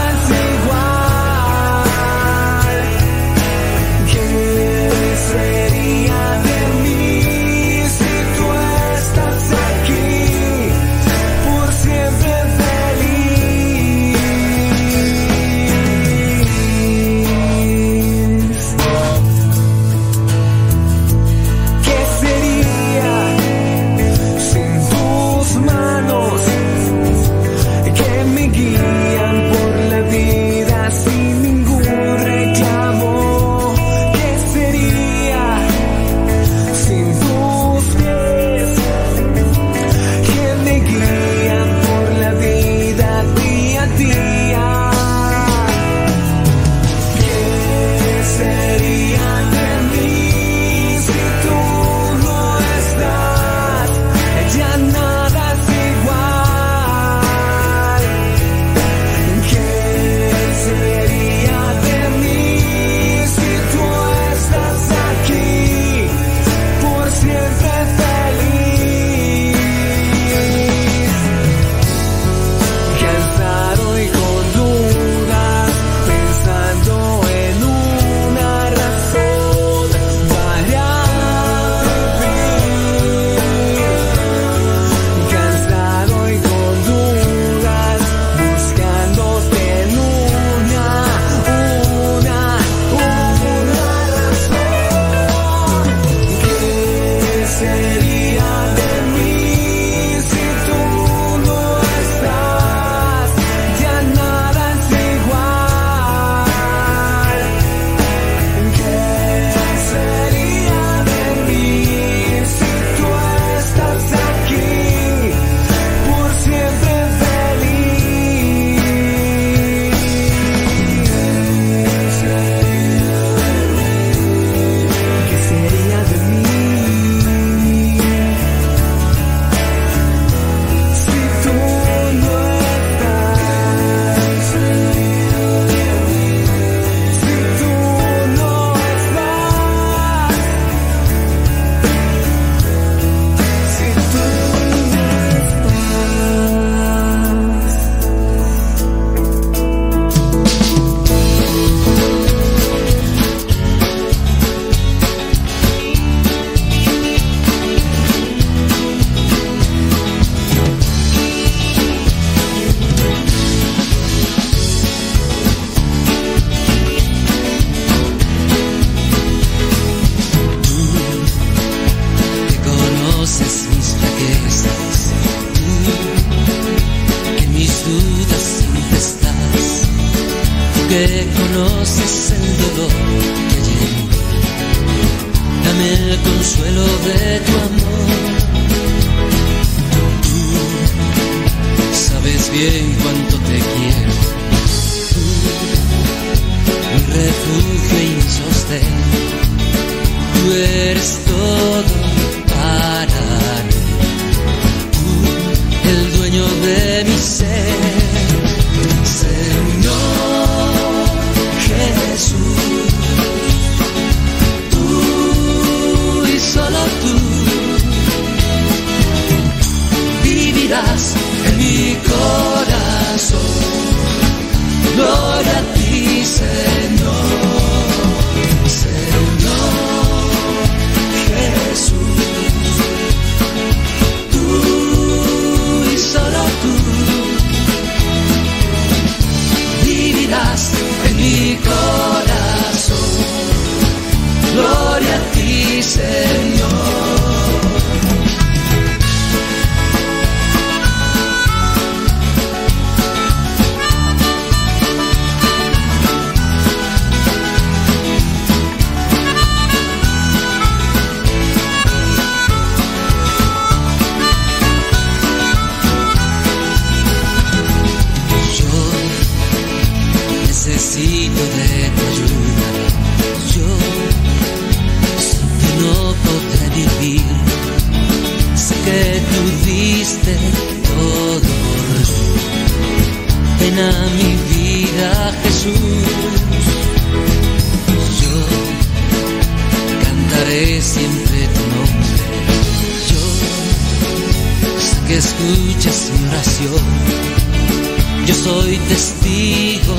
Yo soy testigo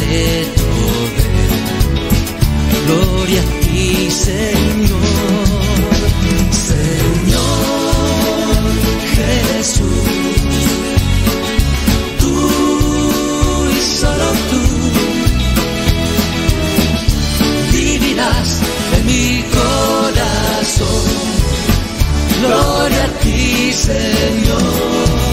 de tu poder. Gloria a ti, Señor. Señor Jesús. Tú y solo tú vivirás en mi corazón. Gloria a ti, Señor.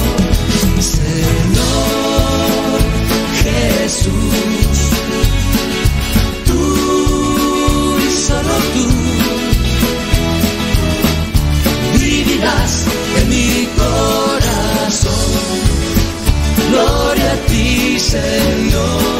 En mi corazón. Gloria a ti, Señor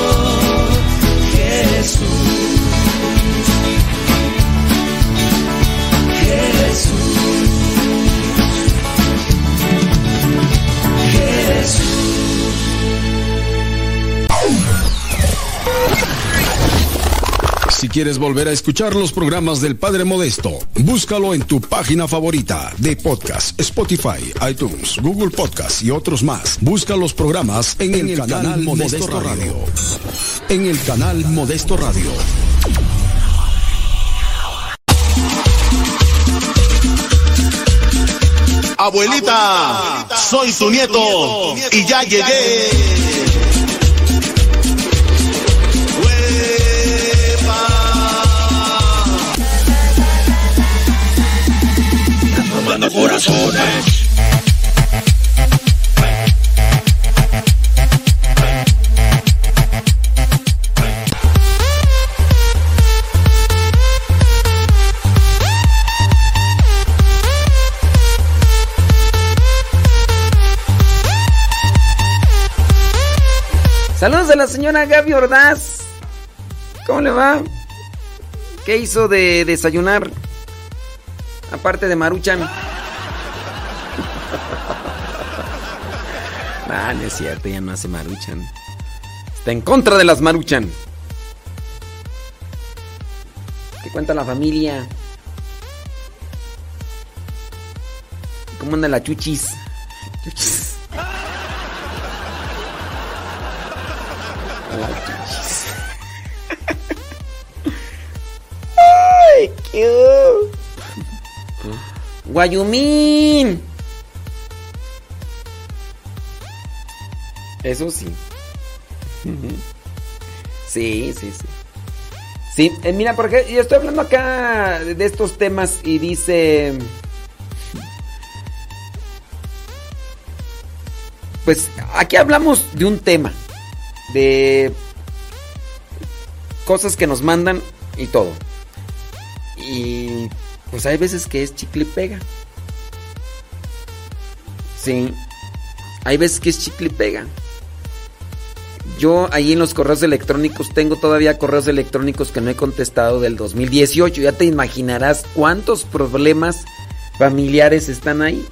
quieres volver a escuchar los programas del Padre Modesto, búscalo en tu página favorita de podcast, Spotify, iTunes, Google Podcast y otros más. Busca los programas en, el, canal, Modesto, Radio. En el canal Modesto Radio. Abuelita, soy tu nieto y ya llegué. Saludos a la señora Gaby Ordaz. ¿Cómo le va? ¿Qué hizo de desayunar? Aparte de Maruchan. Ah, no es cierto, ya no hace Maruchan. Está en contra de las Maruchan. ¿Qué cuenta la familia? ¿Cómo anda la chuchis? Chuchis. Chuchis. ¡Ay, qué! Guayumín. Eso sí. Sí, sí, sí. Sí, eh, mira, porque yo estoy hablando acá de estos temas y dice... Pues aquí hablamos de un tema, de cosas que nos mandan y todo. Y pues hay veces que es chicle y pega. Sí. Hay veces que es chicle y pega. Yo ahí en los correos electrónicos tengo todavía correos electrónicos que no he contestado del 2018. Ya te imaginarás cuántos problemas familiares están ahí.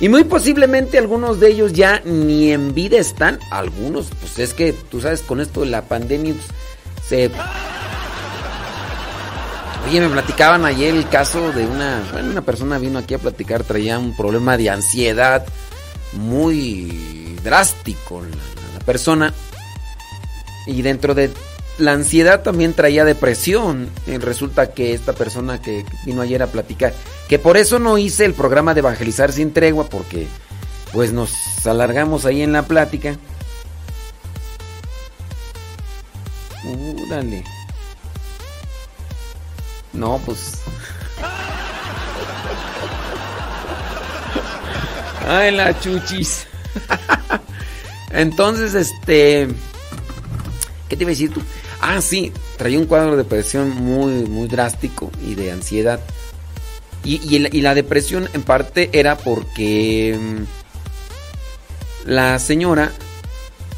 Y muy posiblemente algunos de ellos ya ni en vida están. Algunos, pues es que tú sabes, con esto de la pandemia pues, se... Oye, me platicaban ayer el caso de una... Bueno, una persona vino aquí a platicar, traía un problema de ansiedad muy drástico la, la persona. Y dentro de la ansiedad también traía depresión. Y resulta que esta persona que vino ayer a platicar, que por eso no hice el programa de evangelizar sin tregua, porque pues nos alargamos ahí en la plática. Uh, dale. No, pues. Ay, la chuchis. Entonces, este. ¿Qué te iba a decir tú? Ah, sí, traía un cuadro de depresión muy, muy drástico y de ansiedad. Y, la, depresión en parte era porque mm, la señora,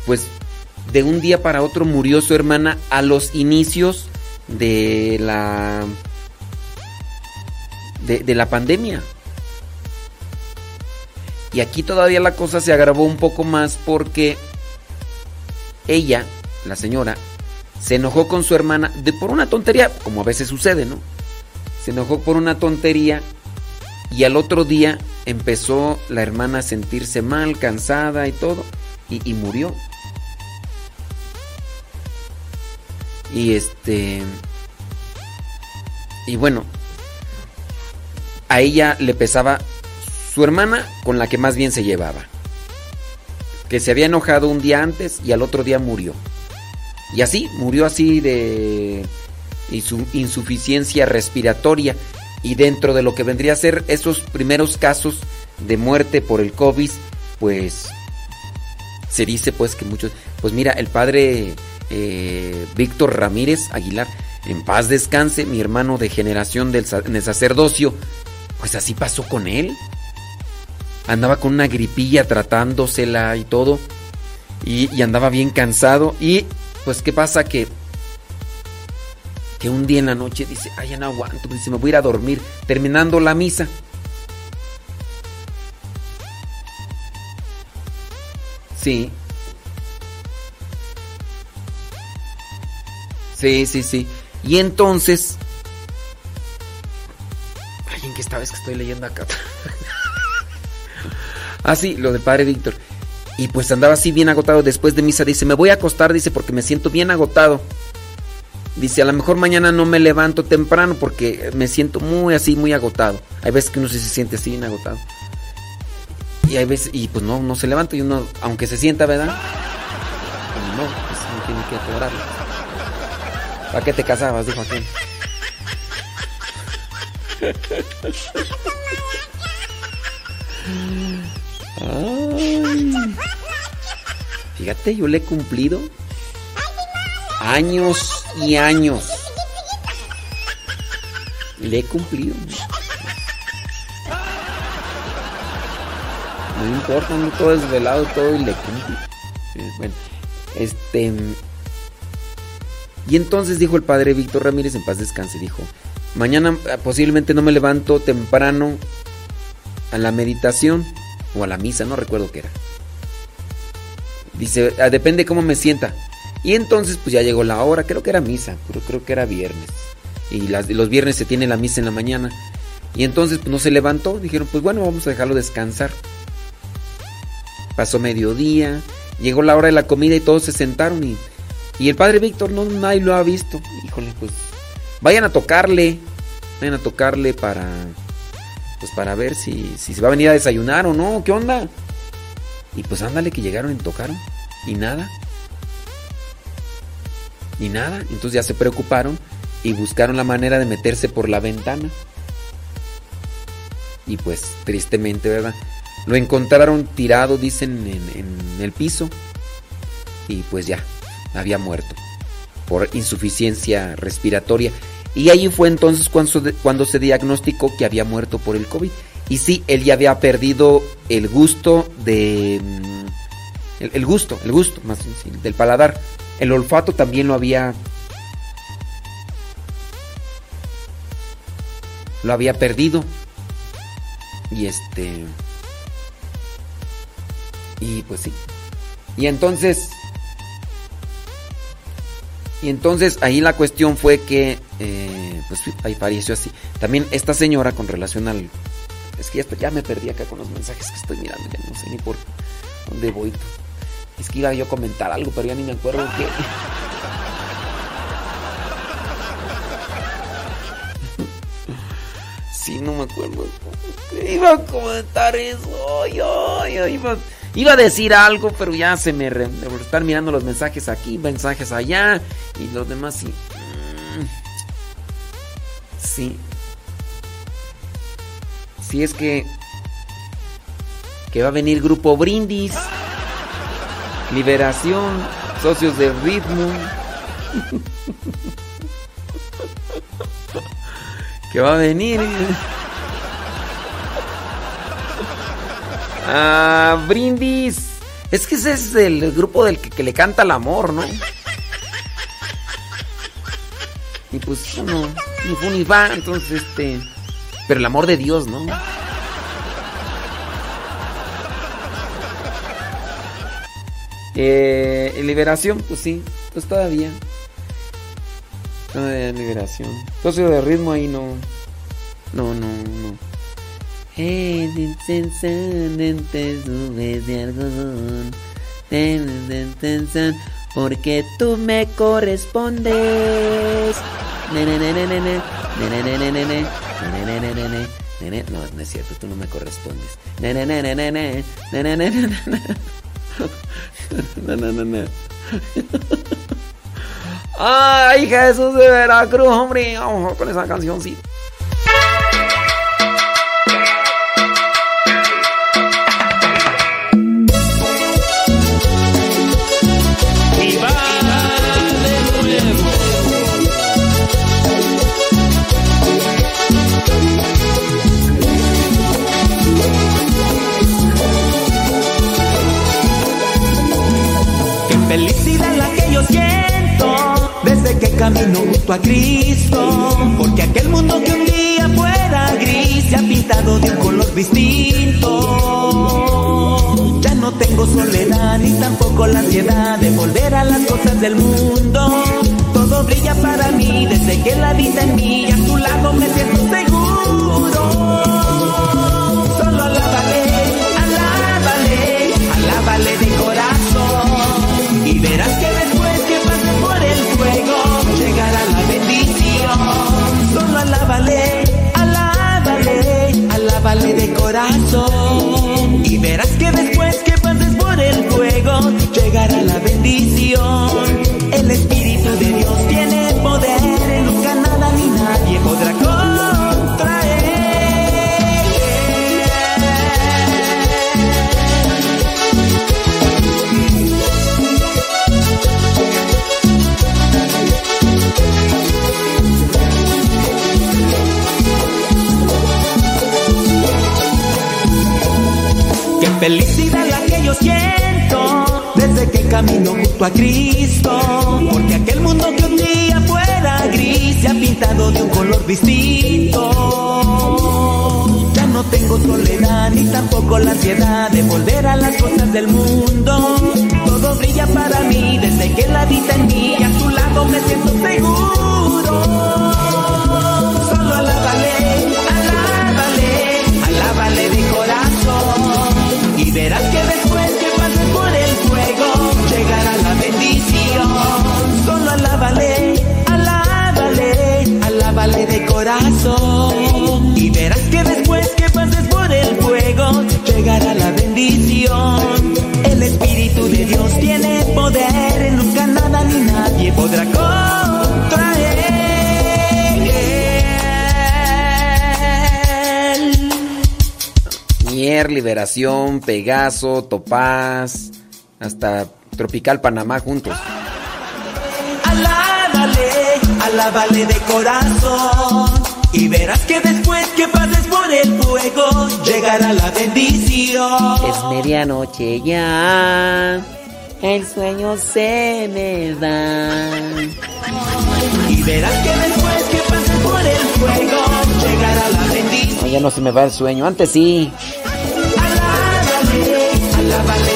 pues, de un día para otro murió su hermana a los inicios de la de la pandemia. Y aquí todavía la cosa se agravó un poco más porque ella, la señora, se enojó con su hermana de por una tontería, como a veces sucede, ¿no? Se enojó por una tontería y al otro día empezó la hermana a sentirse mal, cansada y todo, y, y murió. Y este. Y bueno, a ella le pesaba su hermana con la que más bien se llevaba. Que se había enojado un día antes y al otro día murió. Y así, murió así de insuficiencia respiratoria. Y dentro de lo que vendría a ser esos primeros casos de muerte por el COVID, pues se dice pues que muchos... Pues mira, el padre eh, Víctor Ramírez Aguilar, en paz descanse, mi hermano de generación del, en el sacerdocio, pues así pasó con él. Andaba con una gripilla tratándosela y todo. Y, y, andaba bien cansado. Y pues qué pasa que... Que un día en la noche dice, ay, ya no aguanto, dice, me voy a ir a dormir. Terminando la misa. Sí. Sí, sí, sí. Y entonces... Ay, ¿en qué estaba? Es que estoy leyendo acá. ah, sí, lo del padre Víctor. Y pues andaba así bien agotado después de misa. Dice, me voy a acostar, dice, porque me siento bien agotado. Dice, a lo mejor mañana no me levanto temprano porque me siento muy así, muy agotado. Hay veces que uno se siente así bien agotado. Y hay veces, y pues no, no se levanta y uno, aunque se sienta, ¿verdad? Pues no, pues uno tiene que atorar. ¿Para qué te casabas? Dijo aquel. Fíjate, yo le he cumplido años y años. Le he cumplido. No importa, no todo desvelado, todo y le cumplí. Bueno, este. Y entonces dijo el padre Víctor Ramírez, en paz descanse, dijo, mañana posiblemente no me levanto temprano a la meditación o a la misa, no recuerdo qué era. Dice, ah, depende cómo me sienta. Y entonces pues ya llegó la hora, creo que era misa, pero creo que era viernes. Y los viernes se tiene la misa en la mañana. Y entonces pues no se levantó, dijeron pues bueno, vamos a dejarlo descansar. Pasó mediodía, llegó la hora de la comida y todos se sentaron y, y el padre Víctor no nadie lo ha visto. Híjole, pues vayan a tocarle, vayan a tocarle para pues para ver si, si se va a venir a desayunar o no, ¿qué onda? Y pues ándale que llegaron y tocaron y nada. Y nada, entonces ya se preocuparon y buscaron la manera de meterse por la ventana. Y pues tristemente, ¿verdad? Lo encontraron tirado, dicen, en, en el piso. Y pues ya, había muerto por insuficiencia respiratoria. Y ahí fue entonces cuando, cuando se diagnosticó que había muerto por el COVID. Y sí, él ya había perdido el gusto de... El, el gusto, el gusto más del paladar. El olfato también lo había... Lo había perdido. Y este... Y pues sí. Y entonces... Y entonces ahí la cuestión fue que, eh, pues ahí falleció así. También esta señora con relación al... Es que ya, me perdí acá con los mensajes que estoy mirando, ya no sé ni por dónde voy. Es que iba yo a comentar algo, pero ya ni me acuerdo qué. Sí, no me acuerdo. Iba a comentar eso. Yo, yo iba... Iba a decir algo, pero ya se me... Re... Están mirando los mensajes aquí, mensajes allá. Y los demás sí. Sí. Sí, es que... Que va a venir Grupo Brindis. Liberación. Socios de ritmo. que va a venir... Ah, brindis. Es que ese es el grupo del que, le canta el amor, ¿no? Y pues uno, ni fu ni va, entonces este. Pero el amor de Dios, ¿no? Eh, liberación, pues sí, pues todavía. Todavía liberación. Entonces de ritmo ahí no. No, no, no. Porque tú me correspondes. No, no es cierto, tú no me correspondes. No, no, no, no. Ay, Jesús de Veracruz, hombre. Vamos con esa canción, camino junto a Cristo, porque aquel mundo que un día fuera gris se ha pintado de un color distinto. Ya no tengo soledad ni tampoco la ansiedad de volver a las cosas del mundo. Todo brilla para mí desde que la vida en mí a tu lado me siento seguro. Solo alábale, alábale, alábale de corazón y verás alábale de corazón. Y verás que después que pases por el fuego, llegará felicidad la que yo siento desde que camino junto a Cristo. Porque aquel mundo que un día fuera gris se ha pintado de un color distinto. Ya no tengo soledad ni tampoco la ansiedad de volver a las cosas del mundo. Todo brilla para mí desde que la vida en mí y a tu lado me siento seguro. Verás que después que pases por el fuego, llegará la bendición. Solo alábale, alábale, alábale de corazón. Y verás que después que pases por el fuego, llegará la bendición. El Espíritu de Dios tiene poder, nunca nada ni nadie podrá contraer. Mier, Liberación, Pegaso, Topaz, hasta Tropical Panamá juntos. Alábale, alábale de corazón. Y verás que después que pases por el fuego, llegará la bendición. Es medianoche ya, el sueño se me va. Y verás que después que pases por el fuego, llegará la bendición. No, ya no se me va el sueño, antes sí. Alábale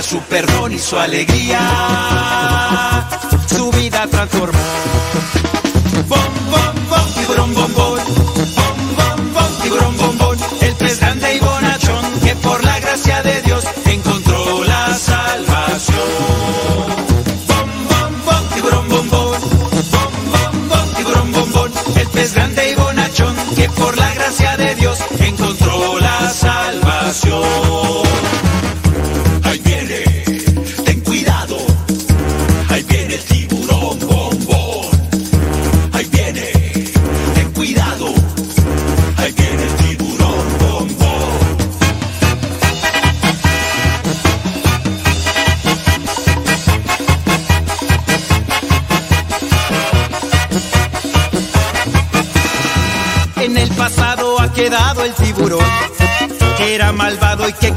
su perdón y su alegría, su vida transformó. Bom, bom, bom, tiburón, bom, bom. Bom, bom, tiburón, bom, bom. El pez grande y bonachón, que por la gracia de Dios encontró la salvación. Bom, bom, bom, tiburón, bom, bom. Bom, bom, tiburón, bom, bom. El pez grande y bonachón,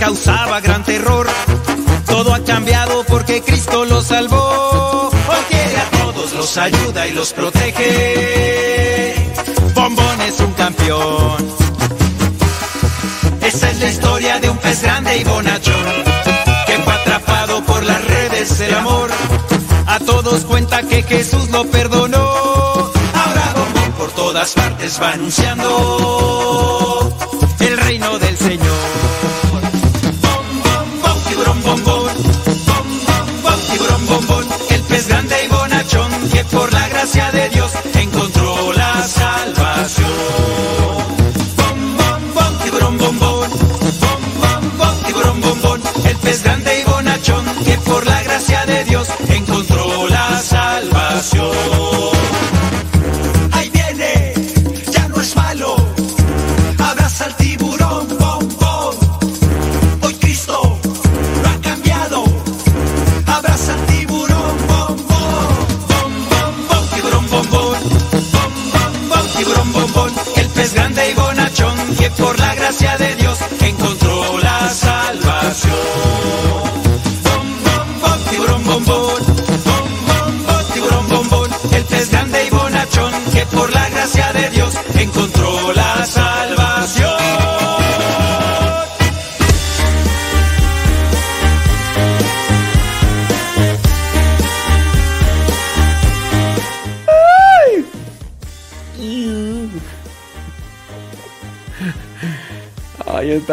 causaba gran terror. Todo ha cambiado porque Cristo lo salvó. Hoy a todos, los ayuda y los protege. Bombón es un campeón. Esa es la historia de un pez grande y bonachón, que fue atrapado por las redes del amor. A todos cuenta que Jesús lo perdonó. Ahora Bombón por todas partes va anunciando el reino del Señor.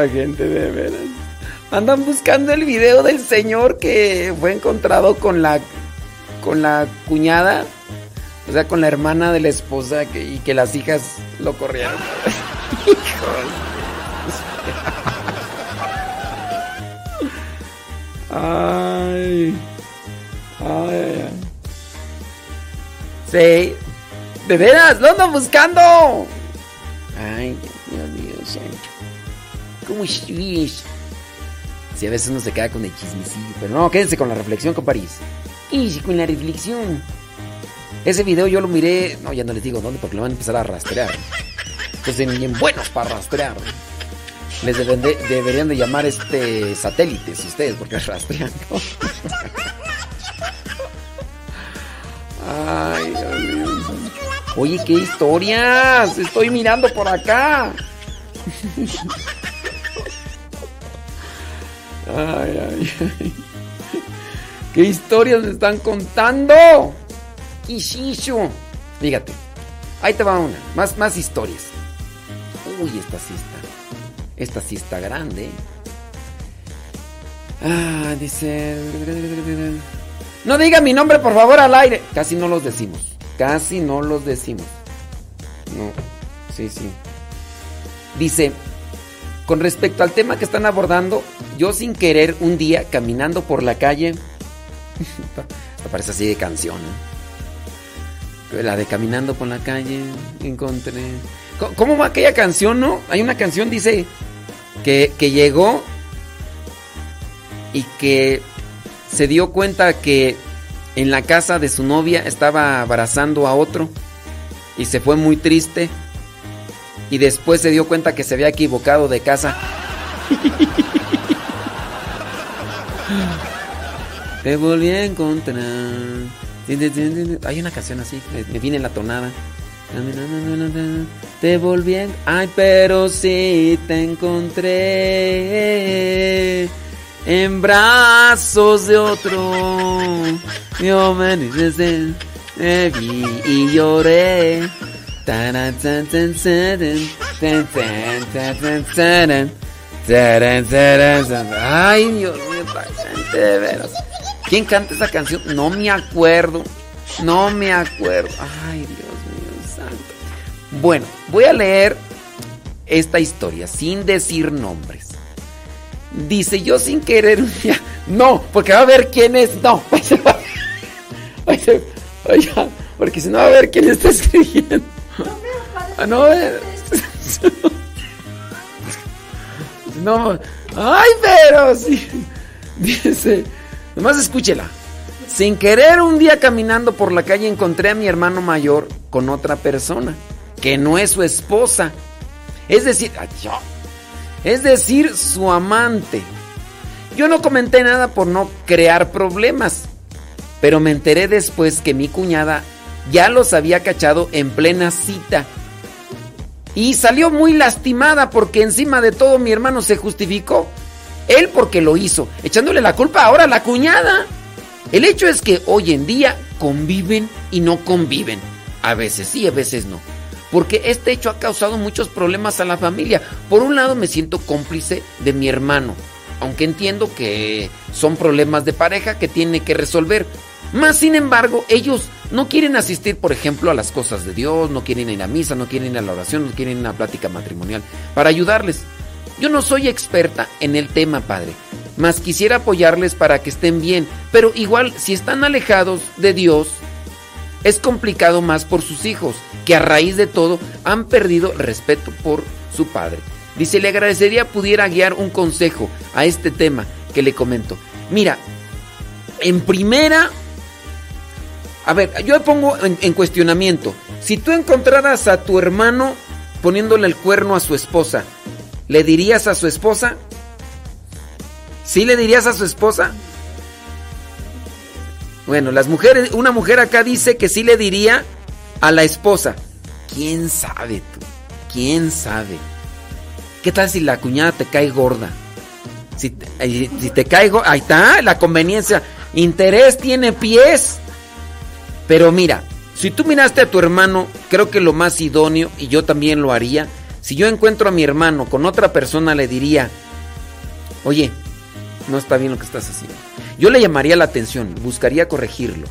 Esta gente de veras. Andan buscando el video del señor que fue encontrado con la con la cuñada, o sea, con la hermana de la esposa y que las hijas lo corrieron. Ay. Ay. ay. Sí. De veras, lo andan buscando. ¿Cómo? Si a veces uno se queda con el chismecillo, pero no, quédense con la reflexión, comparís. Quédense con la reflexión. Ese video yo lo miré, no, ya no les digo dónde porque lo van a empezar a rastrear. Entonces, bien buenos para rastrear. Les deberían de llamar este satélites ustedes porque rastrean. ¿no? Ay. Oye, qué historias. Estoy mirando por acá. ¿Qué historias me están contando? ¿Qué es eso? Fíjate. Ahí te va una. Más, más historias. Uy, esta sí está. Esta sí está grande. Ah, dice. No diga mi nombre, por favor, al aire. Casi no los decimos. Casi no los decimos. No. Sí, sí. Dice. Con respecto al tema que están abordando, yo sin querer un día caminando por la calle. Me parece así de canción. ¿no? La de caminando por la calle encontré. ¿Cómo- ¿Cómo va aquella canción, no? Hay una canción, dice, que, que llegó y que se dio cuenta que en la casa de su novia estaba abrazando a otro y se fue muy triste y después se dio cuenta que se había equivocado de casa. Te volví a encontrar. Hay una canción así, me viene la tonada. Te volví a... Ay, pero sí te encontré en brazos de otro. Yo me vi y lloré. Ay, Dios mío, de veras. ¿Quién canta esa canción? No me acuerdo. No me acuerdo. Ay, Dios mío, santo. Bueno, voy a leer esta historia sin decir nombres. Dice, yo sin querer. No, porque va a ver quién es. No. Porque si no va a ver quién está escribiendo. Ah, no, eh. No. Ay, pero sí. Dice, nomás escúchela. Sin querer un día caminando por la calle encontré a mi hermano mayor con otra persona, que no es su esposa. Es decir. Es decir, su amante. Yo no comenté nada por no crear problemas, pero me enteré después que mi cuñada ya los había cachado en plena cita. Y salió muy lastimada porque encima de todo mi hermano se justificó. Él porque lo hizo, echándole la culpa ahora a la cuñada. El hecho es que hoy en día conviven y no conviven. A veces sí, a veces no. Porque este hecho ha causado muchos problemas a la familia. Por un lado me siento cómplice de mi hermano, aunque entiendo que son problemas de pareja que tiene que resolver. Más sin embargo, ellos no quieren asistir, por ejemplo, a las cosas de Dios, no quieren ir a misa, no quieren ir a la oración, no quieren ir a una plática matrimonial para ayudarles. Yo no soy experta en el tema, Padre, mas quisiera apoyarles para que estén bien, pero igual si están alejados de Dios, es complicado más por sus hijos, que a raíz de todo han perdido respeto por su padre. Dice, le agradecería pudiera guiar un consejo a este tema que le comento. Mira, en primera a ver, yo pongo en, cuestionamiento. Si tú encontraras a tu hermano poniéndole el cuerno a su esposa, ¿le dirías a su esposa? ¿Sí le dirías a su esposa? Bueno, las mujeres, una mujer acá dice que sí le diría a la esposa. ¿Quién sabe tú? ¿Quién sabe? ¿Qué tal si la cuñada te cae gorda? Si si te cae gorda, ahí está la conveniencia. Interés tiene pies. Pero mira, si tú miraste a tu hermano, creo que lo más idóneo, y yo también lo haría, si yo encuentro a mi hermano con otra persona, le diría, oye, no está bien lo que estás haciendo. Yo le llamaría la atención, buscaría corregirlo.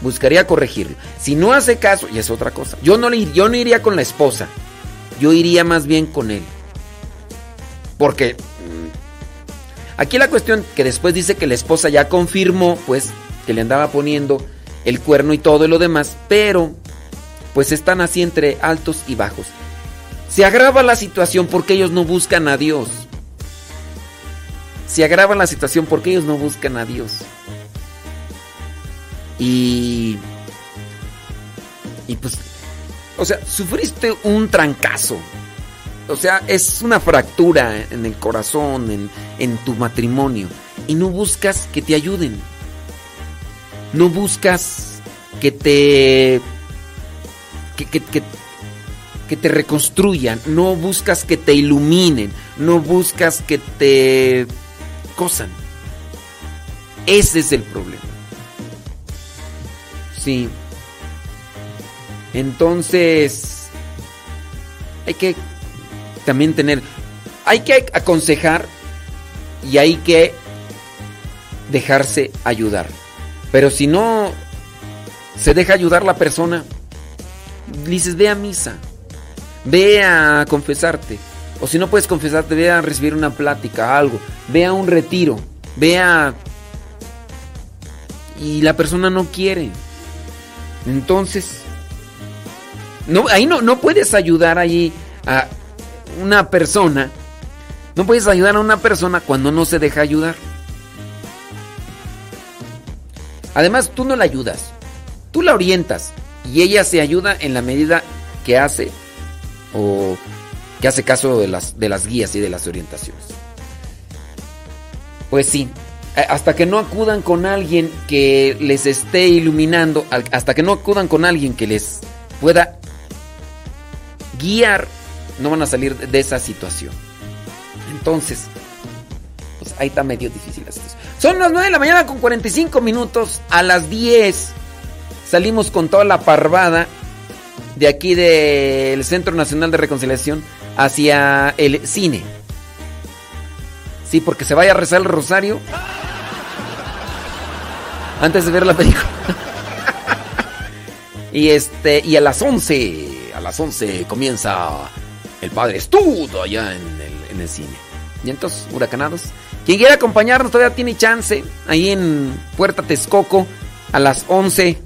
Buscaría corregirlo. Si no hace caso, y es otra cosa. Yo no, le, yo no iría con la esposa. Yo iría más bien con él. Porque mm, aquí la cuestión que después dice que la esposa ya confirmó, pues, que le andaba poniendo el cuerno y todo lo demás, pero pues están así entre altos y bajos. Se agrava la situación porque ellos no buscan a Dios. Se agrava la situación porque ellos no buscan a Dios. Y... Y pues... O sea, sufriste un trancazo. O sea, es una fractura en el corazón, en, en tu matrimonio. Y no buscas que te ayuden. No buscas que te. que, te reconstruyan. No buscas que te iluminen. No buscas que te. cosan. Ese es el problema. Sí. Entonces. Hay que también tener. Hay que aconsejar y hay que dejarse ayudar. Pero si no se deja ayudar la persona, dices, ve a misa, ve a confesarte. O si no puedes confesarte, ve a recibir una plática, algo, ve a un retiro, ve a... Y la persona no quiere. Entonces, no, ahí no, no puedes ayudar allí a una persona. No puedes ayudar a una persona cuando no se deja ayudar. Además, tú no la ayudas, tú la orientas y ella se ayuda en la medida que hace o que hace caso de las, de las guías y de las orientaciones. Pues sí, hasta que no acudan con alguien que les esté iluminando, hasta que no acudan con alguien que les pueda guiar, no van a salir de esa situación. Entonces, pues ahí está medio difícil esto. Son las 9 de la mañana con 45 minutos. A las 10 salimos con toda la parvada de aquí del Centro Nacional de Reconciliación hacia el cine. Sí, porque se vaya a rezar el rosario antes de ver la película. y este y a las 11, a las 11 comienza el Padre Estudo allá en el, en el cine. Y entonces, huracanados. Quien quiera acompañarnos todavía tiene chance. Ahí en Puerta Texcoco a las 11.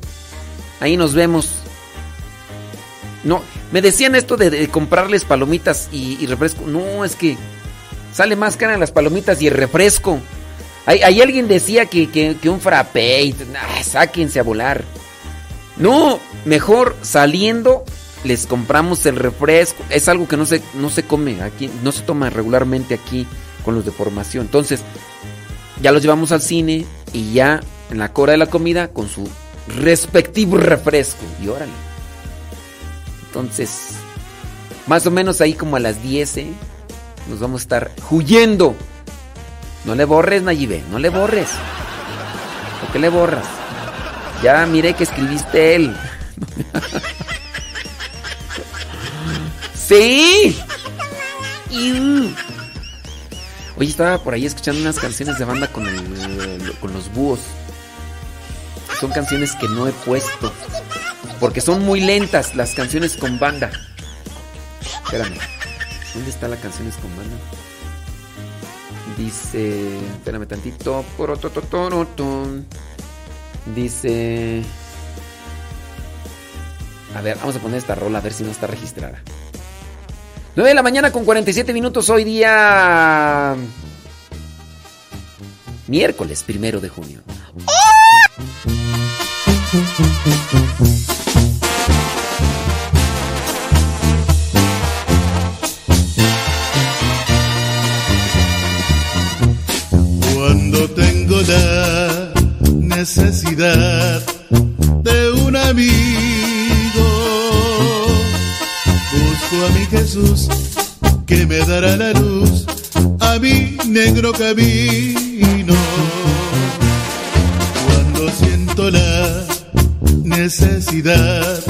Ahí nos vemos. No, me decían esto de, comprarles palomitas y, refresco. No, es que sale más cara las palomitas y el refresco. Ahí, alguien decía que, un frappé. sáquense a volar. No, mejor saliendo les compramos el refresco. Es algo que no se, no se come aquí, no se toma regularmente aquí con los de formación. Entonces, ya los llevamos al cine y ya en la cora de la comida con su respectivo refresco. Y órale. Entonces, más o menos ahí como a las 10, ¿eh? Nos vamos a estar huyendo. No le borres, Nayibe, no le borres. ¿Por qué le borras? Ya miré que escribiste él. sí. Oye, estaba por ahí escuchando unas canciones de banda con, con los búhos. Son canciones que no he puesto. Porque son muy lentas las canciones con banda. Espérame. ¿Dónde está la canciones con banda? Dice. Espérame tantito. Dice. A ver, vamos a poner esta rola a ver si no está registrada. 9 de la mañana con 47 minutos hoy día. Miércoles primero de junio. Cuando tengo la necesidad de un amigo, a mi Jesús que me dará la luz a mi negro camino. Cuando siento la necesidad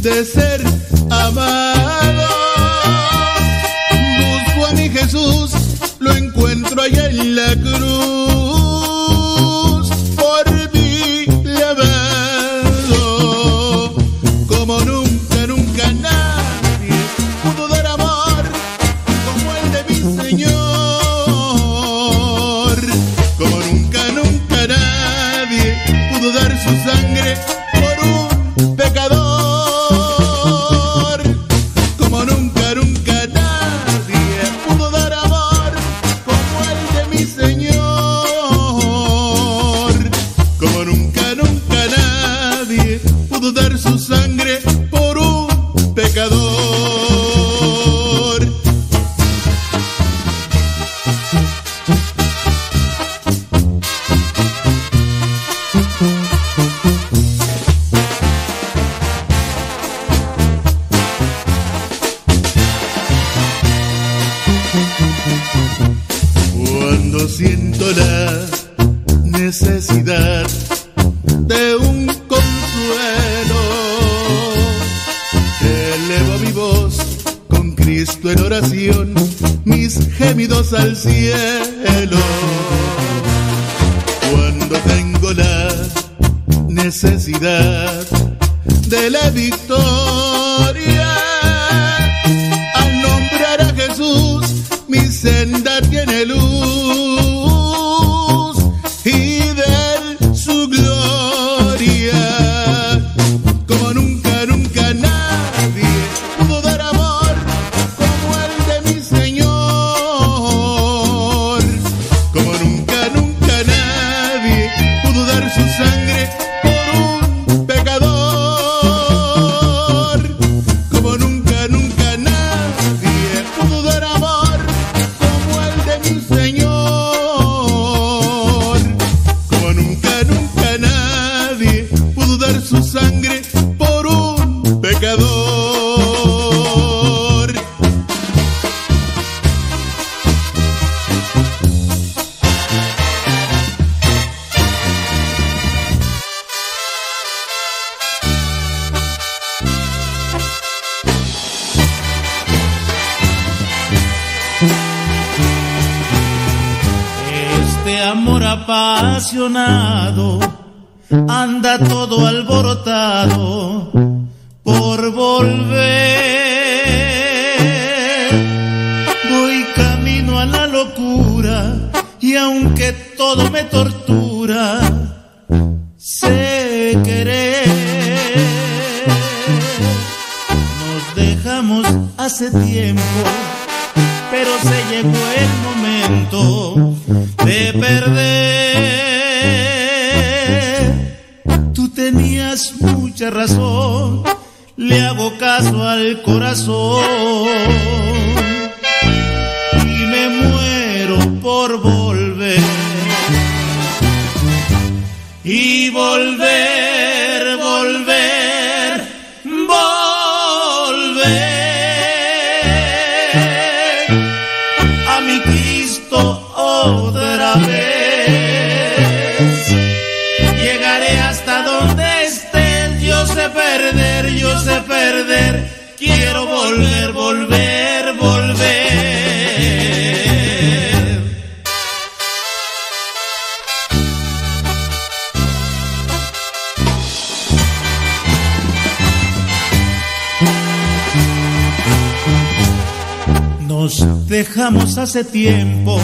de ser amado, momento hace tiempo,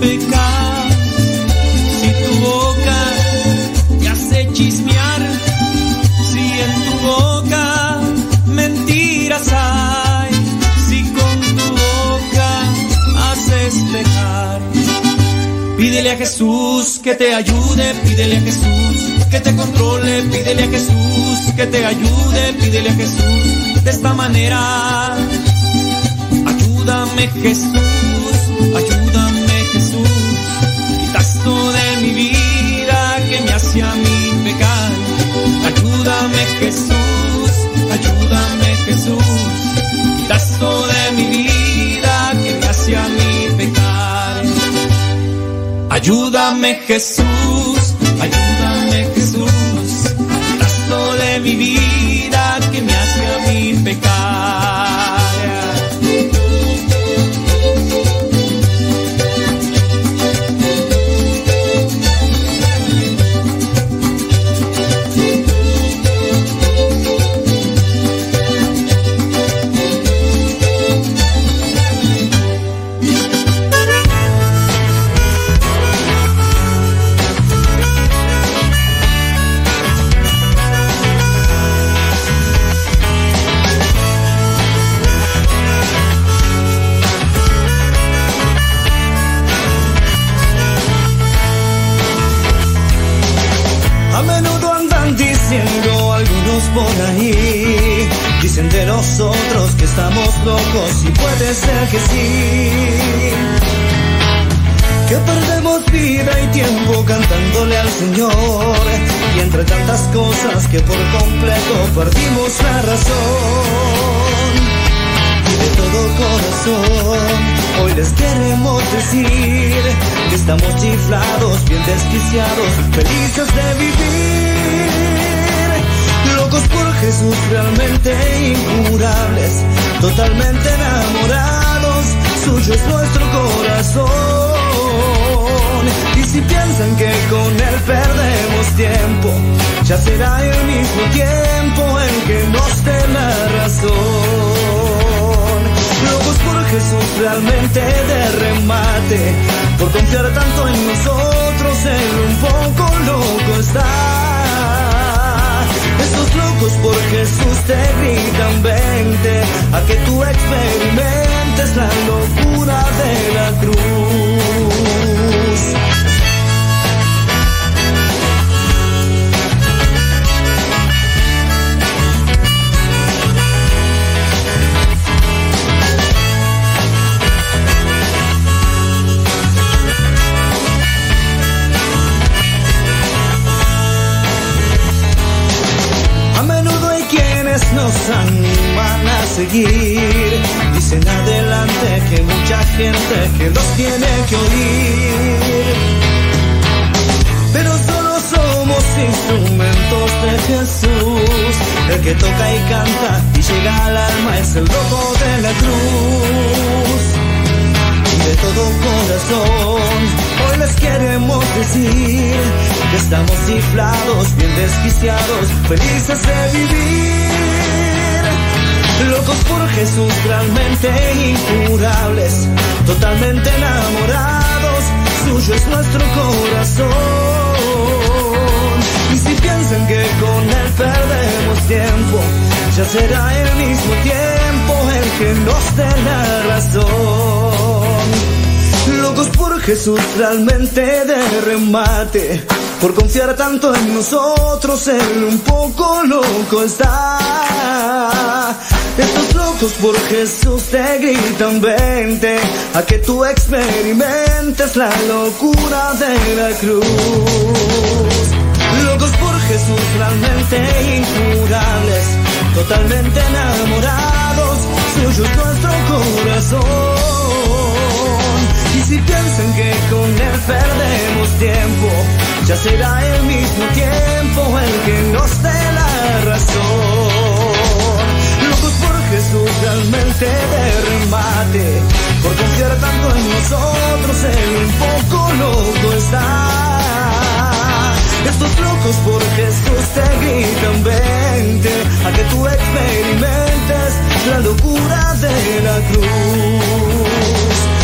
pecar, si tu boca te hace chismear, si en tu boca mentiras hay, si con tu boca haces pecar. Pídele a Jesús que te ayude, pídele a Jesús que te controle, pídele a Jesús que te ayude, pídele a Jesús de esta manera. Ayúdame Jesús, ayúdame Jesús, ayúdame Jesús, esto de mi vida que hace a mí pecar. Ayúdame Jesús, locos y puede ser que sí. Que perdemos vida y tiempo cantándole al Señor y entre tantas cosas que por completo perdimos la razón y de todo corazón. Hoy les queremos decir que estamos chiflados, bien desquiciados, felices de vivir. Locos por Jesús, realmente incurables, totalmente enamorados, suyo es nuestro corazón. Y si piensan que con él perdemos tiempo, ya será el mismo tiempo en que nos dé la razón. Locos por Jesús realmente de remate, por confiar tanto en nosotros, él un poco loco está. Estos locos por Jesús te gritan vente, a que tú experimentes la locura de la cruz. Animan a seguir. Dicen adelante que mucha gente que los tiene que oír. Pero solo somos instrumentos de Jesús. El que toca y canta y llega al alma es el loco de la cruz y de todo corazón. Hoy les queremos decir que estamos ciflados, bien desquiciados, felices de vivir. Locos por Jesús, realmente incurables, totalmente enamorados, suyo es nuestro corazón. Y si piensan que con él perdemos tiempo, ya será el mismo tiempo el que nos dé la razón. Locos por Jesús, realmente de remate, por confiar tanto en nosotros, él un poco loco está. Estos locos por Jesús te gritan vente, a que tú experimentes la locura de la cruz. Locos por Jesús, realmente incurables, totalmente enamorados, suyo es nuestro corazón. Y si piensan que con él perdemos tiempo, ya será el mismo tiempo el que nos dé la razón. Realmente de remate, por confiar tanto en nosotros, él un poco loco está. Estos locos por Jesús te gritan vente a que tú experimentes la locura de la cruz.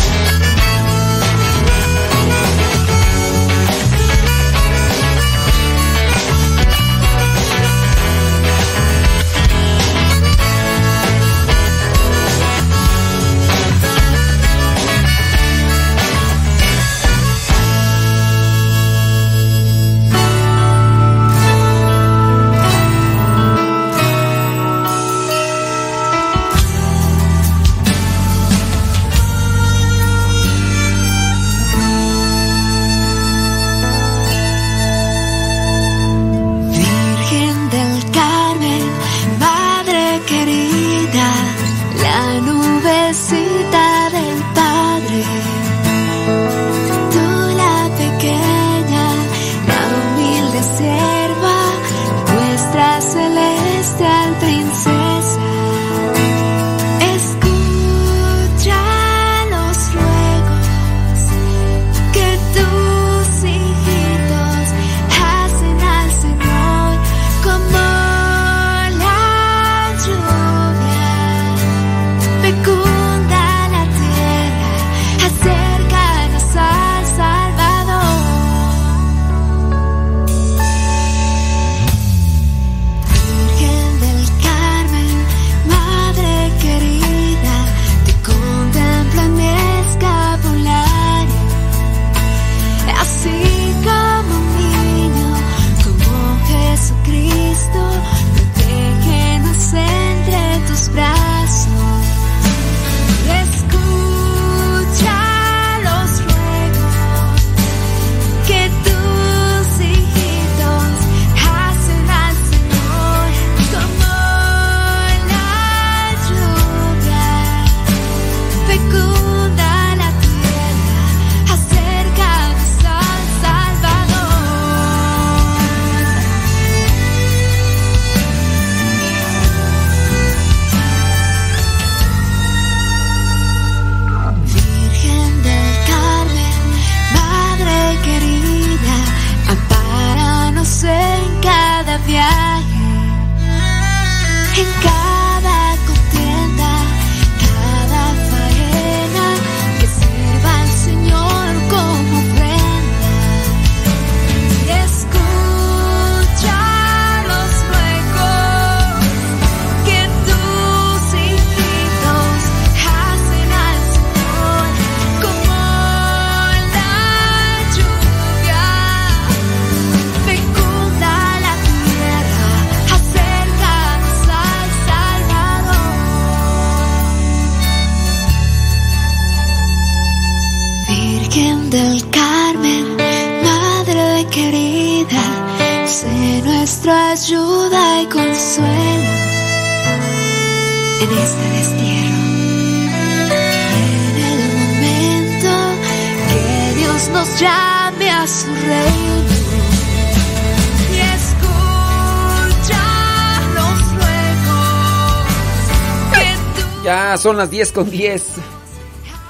Son las 10 con 10.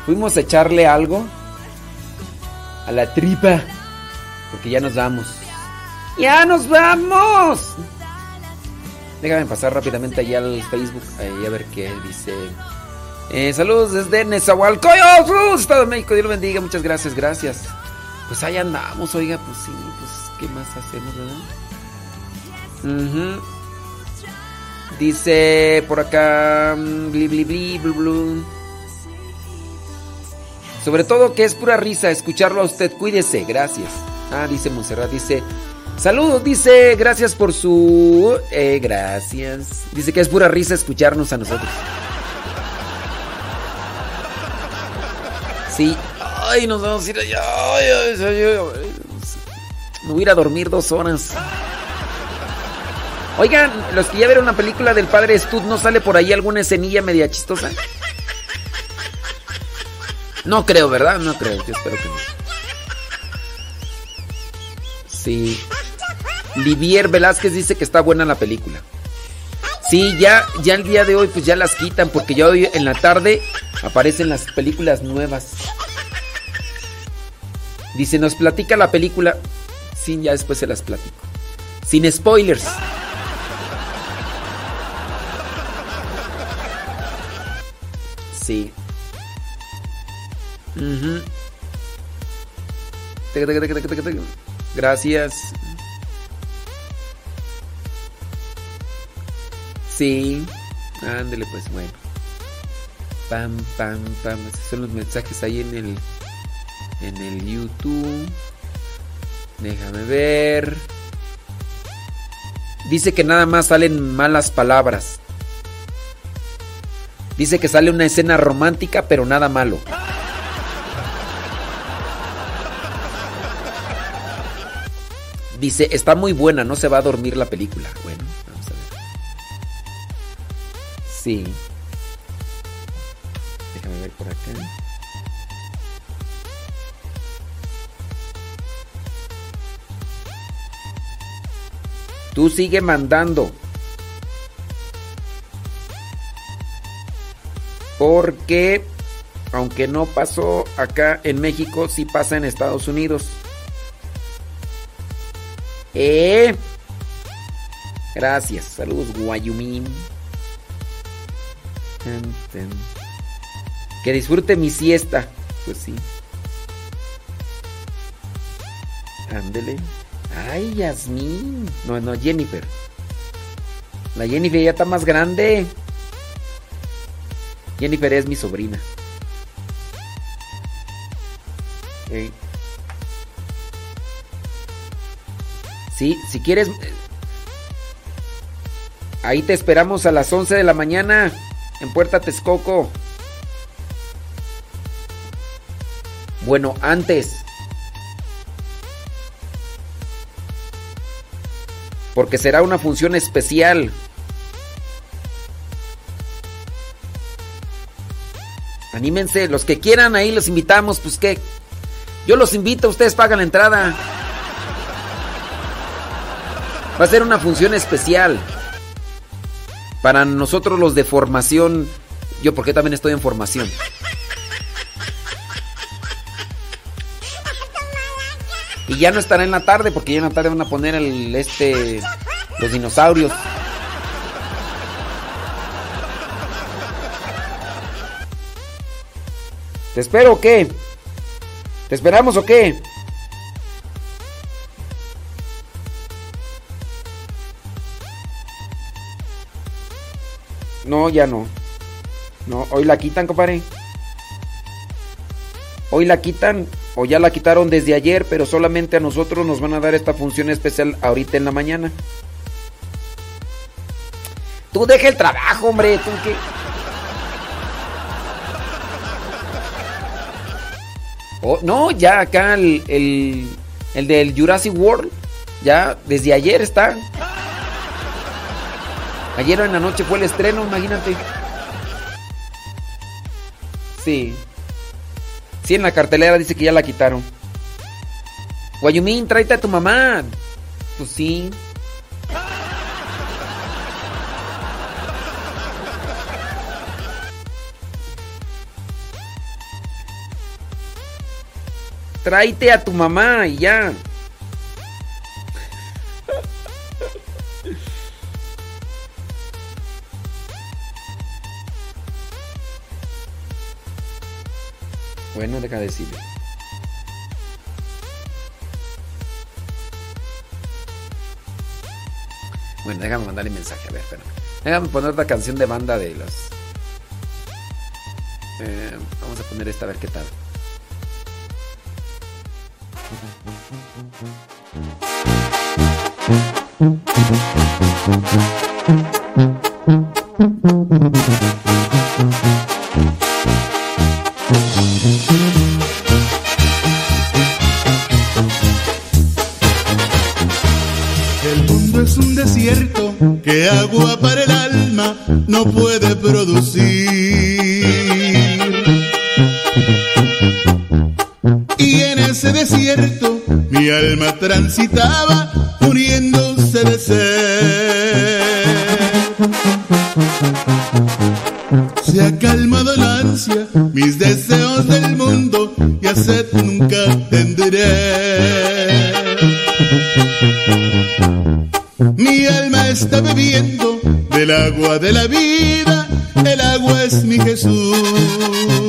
Fuimos a echarle algo a la tripa. Porque ya nos vamos. ¡Ya nos vamos! Déjame pasar rápidamente allá al Facebook. Ahí a ver qué dice. Eh, saludos desde Nezahualcóyotl, Estado de México. Dios lo bendiga. Muchas gracias, gracias. Pues ahí andamos, oiga, pues sí, pues ¿qué más hacemos, verdad? Ujú. Dice por acá. mm, Bli, bli, bli, blu, blu. Sobre todo que es pura risa escucharlo a usted. Cuídese, gracias. Ah, dice Monserrat, dice. Saludos, dice, gracias por su... Eh, gracias. Dice que es pura risa escucharnos a nosotros. Sí. Ay, nos vamos a ir allá. Ay, ay, ay, ay. Me voy a ir a dormir dos horas. Oigan, los que ya vieron una película del padre Stud, ¿no sale por ahí alguna escenilla media chistosa? No creo, ¿verdad? No creo, yo espero que no. Sí. Livier Velázquez dice que está buena la película. Sí, ya, ya el día de hoy pues ya las quitan porque ya hoy en la tarde aparecen las películas nuevas. Dice, nos platica la película. Sí, ya después se las platico. Sin spoilers. Sí. Teca, teca. Gracias. Sí. Ándele pues, bueno. Pam, pam, pam. Esos son los mensajes ahí en el en el YouTube. Déjame ver. Dice que nada más salen malas palabras. Dice que sale una escena romántica, pero nada malo. Dice, está muy buena, no se va a dormir la película. Bueno, vamos a ver. Sí. Déjame ver por acá. Tú sigue mandando. Porque, aunque no pasó acá en México, sí pasa en Estados Unidos. Eh. Gracias. Saludos, Guayumín. Que disfrute mi siesta. Pues sí. Ándele. Ay, Yasmín. No, no, Jennifer. La Jennifer ya está más grande. Jennifer es mi sobrina. Sí, si quieres... eh, Ahí te esperamos a las 11 de la mañana en Puerta Texcoco. Bueno, antes. Porque será una función especial. Anímense, los que quieran ahí los invitamos, pues qué. Yo los invito, ustedes pagan la entrada. Va a ser una función especial. Para nosotros los de formación, yo porque también estoy en formación. Y ya no estará en la tarde porque ya en la tarde van a poner el este los dinosaurios. ¿Te espero o qué? ¿Te esperamos o qué? No, ya no. No, hoy la quitan, compadre. Hoy la quitan o ya la quitaron desde ayer, pero solamente a nosotros nos van a dar esta función especial ahorita en la mañana. Tú deja el trabajo, hombre, tú qué. Oh, no, ya acá el, el, el del Jurassic World, ya desde ayer está. Ayer en la noche fue el estreno, imagínate. Sí. Sí, en la cartelera dice que ya la quitaron. Guayumín, tráete a tu mamá. Pues sí. Tráete a tu mamá y ya. Bueno, deja de decirle. Bueno, déjame mandarle mensaje, a ver, espérame. Déjame poner otra canción de banda de las. Eh, vamos a poner esta a ver qué tal. Que agua para el alma no puede producir. En ese desierto mi alma transitaba muriéndose de sed. Se ha calmado la ansia, mis deseos del mundo y a sed nunca tendré. Mi alma está bebiendo del agua de la vida, el agua es mi Jesús.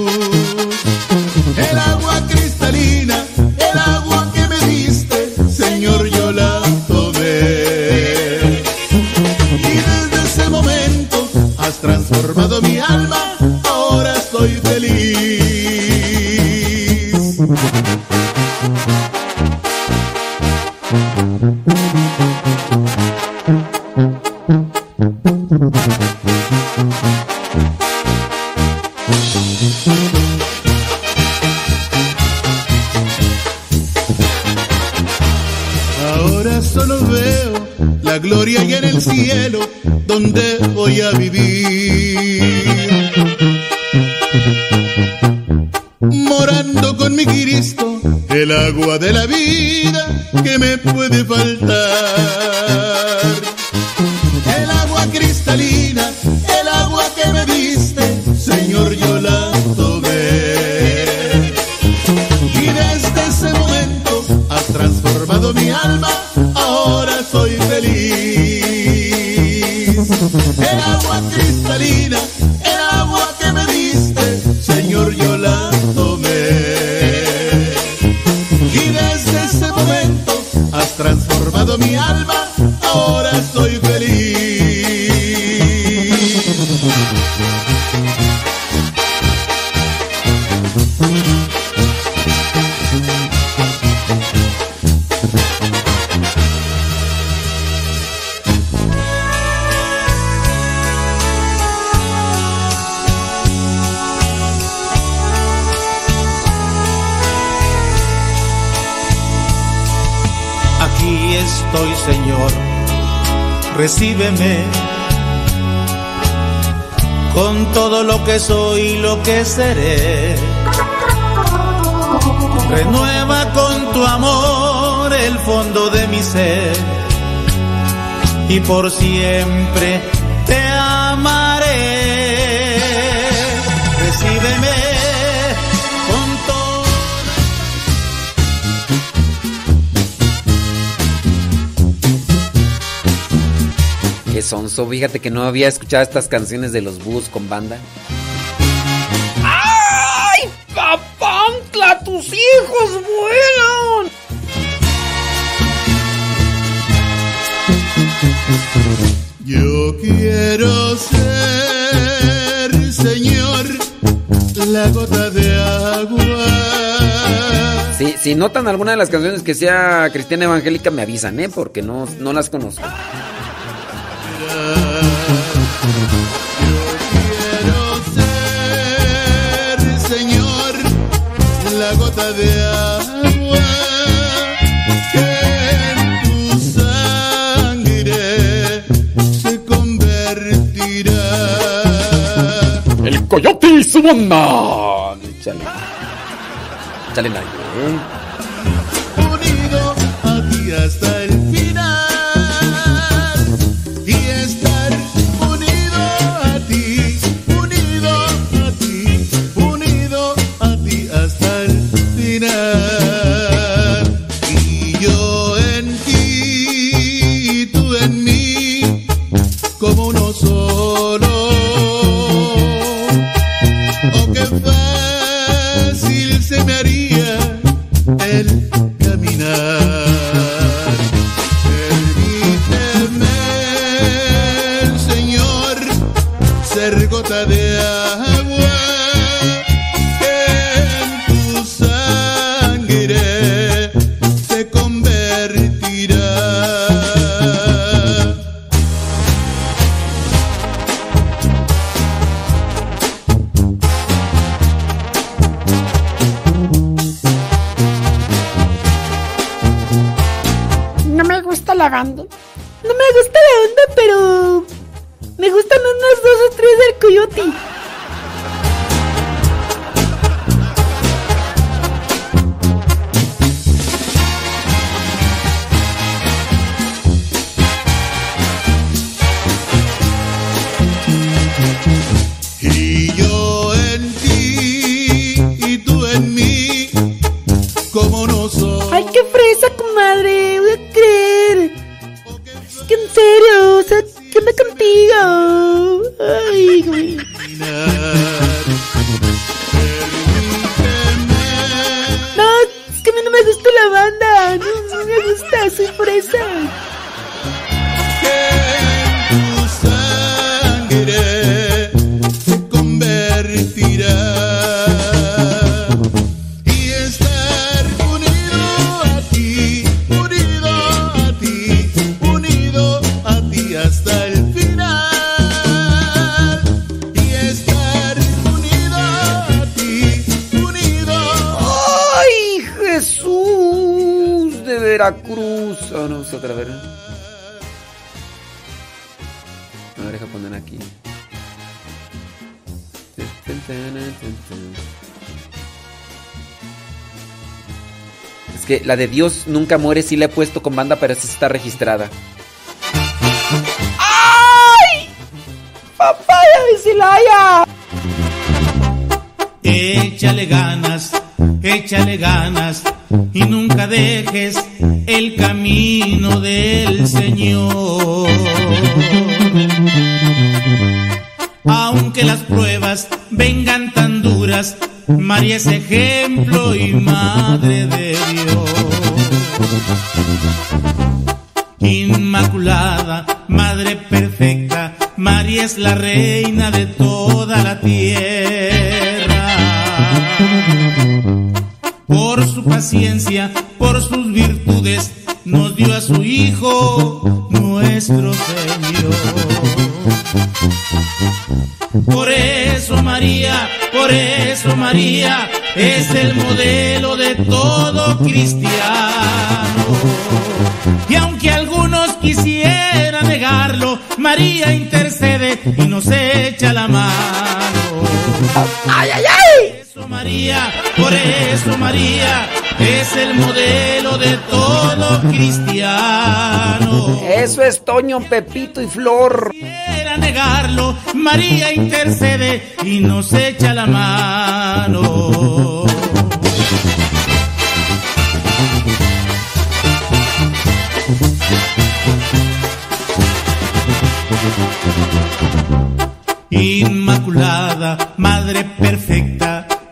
Fíjate que no había escuchado estas canciones de los búhos con banda. ¡Ay, papantla! ¡Tus hijos vuelan! Yo quiero ser, Señor, la gota de agua. Si, si notan alguna de las canciones que sea cristiana evangélica, me avisan, ¿eh? Porque no, no las conozco. Quiero ser, señor. La gota de Agua que tu sangre se convertirá. El coyote su monta. Veracruz! Ah, no, es otra vez. A ver, deja poner aquí. Es que la de Dios nunca muere sí la he puesto con banda, pero esa está registrada. ¡Ay! ¡Papaya de Celaya! Échale ganas, échale ganas y nunca dejes el camino del Señor. Aunque las pruebas vengan tan duras, María es ejemplo y madre de Dios. Inmaculada, Madre perfecta, María es la reina de toda la tierra. Paciencia, por sus virtudes, nos dio a su Hijo, nuestro Señor. Por eso María, por eso María es el modelo de todo cristiano. Y aunque algunos quisieran negarlo, María intercede y nos echa la mano. ¡Ay, ay, ay! Por eso María, por eso María es el modelo de todo cristiano. Eso es Toño, Pepito y Flor. Quisiera negarlo, María intercede y nos echa la mano. Inmaculada, Madre perfecta,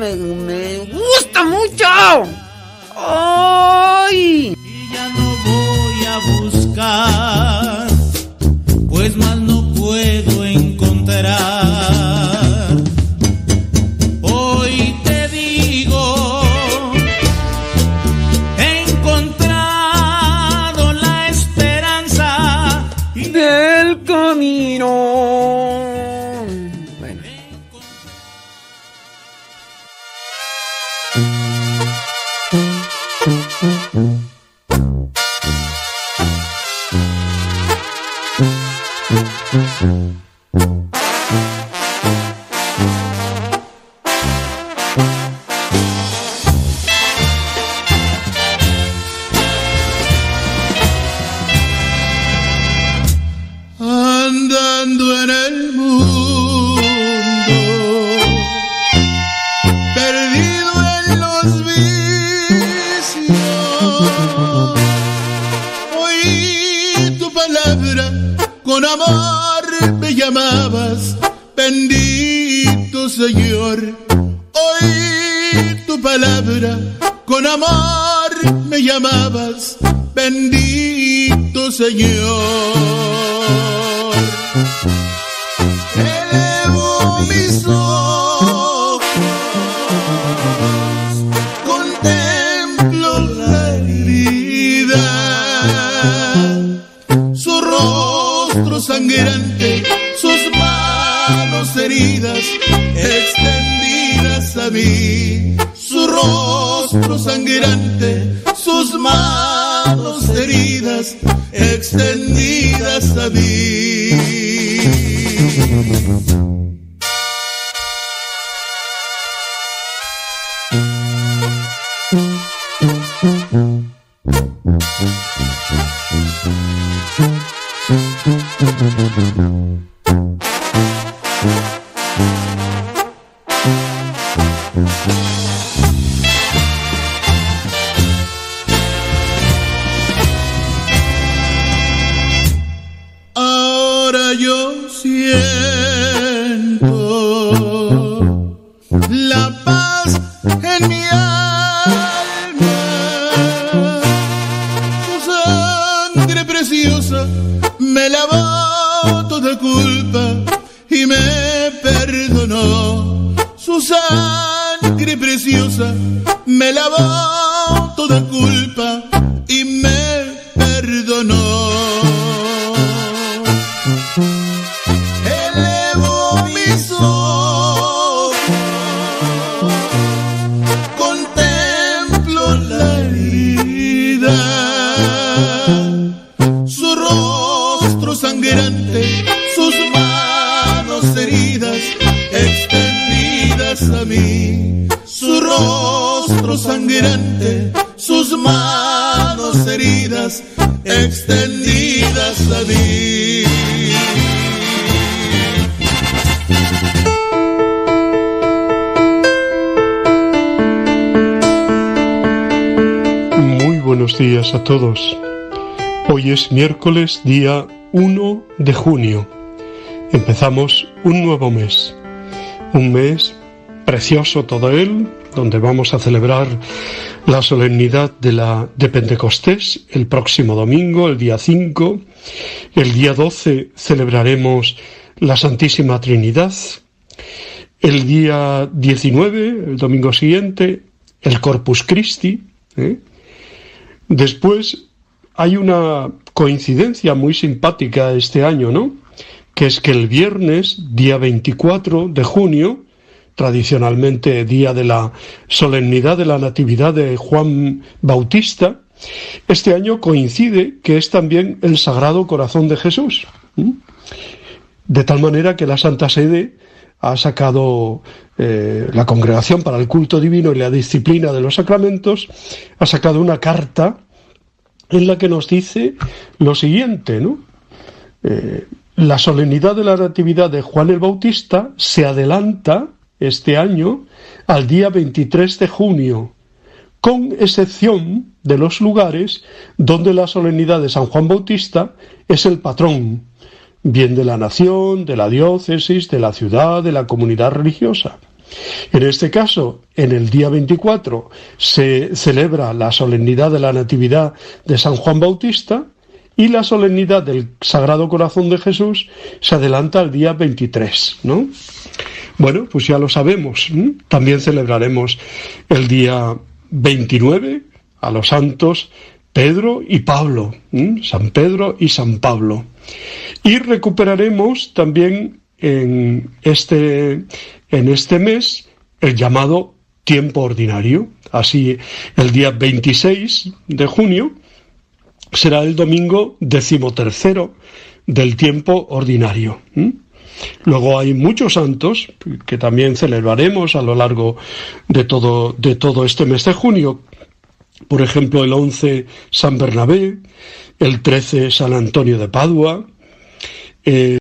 me, me gusta mucho. ¡Ay! Y ya no voy a buscar. Señor. Día 1 de junio. Empezamos un nuevo mes. Un mes precioso todo él, donde vamos a celebrar la solemnidad de la de Pentecostés el próximo domingo, el día 5. El día 12 celebraremos la Santísima Trinidad. El día 19, el domingo siguiente, el Corpus Christi. ¿eh? Después hay una coincidencia muy simpática este año, ¿no? Que es que el viernes, día 24 de junio, tradicionalmente día de la solemnidad de la Natividad de Juan Bautista, este año coincide que es también el Sagrado Corazón de Jesús. De tal manera que la Santa Sede ha sacado eh, la Congregación para el Culto Divino y la Disciplina de los Sacramentos, ha sacado una carta en la que nos dice lo siguiente, ¿no? Eh, la solemnidad de la Natividad de Juan el Bautista se adelanta este año al día 23 de junio, con excepción de los lugares donde la solemnidad de San Juan Bautista es el patrón, bien de la nación, de la diócesis, de la ciudad, de la comunidad religiosa. En este caso, en el día 24 se celebra la solemnidad de la Natividad de San Juan Bautista y la solemnidad del Sagrado Corazón de Jesús se adelanta al día 23, ¿no? Bueno, pues ya lo sabemos. También celebraremos el día 29 a los santos Pedro y Pablo, San Pedro y San Pablo. Y recuperaremos también en este, en este mes el llamado tiempo ordinario. Así, el día 26 de junio será el domingo decimotercero del tiempo ordinario. Luego hay muchos santos que también celebraremos a lo largo de todo, de todo este mes de junio. Por ejemplo, el 11 San Bernabé, el 13 San Antonio de Padua, eh,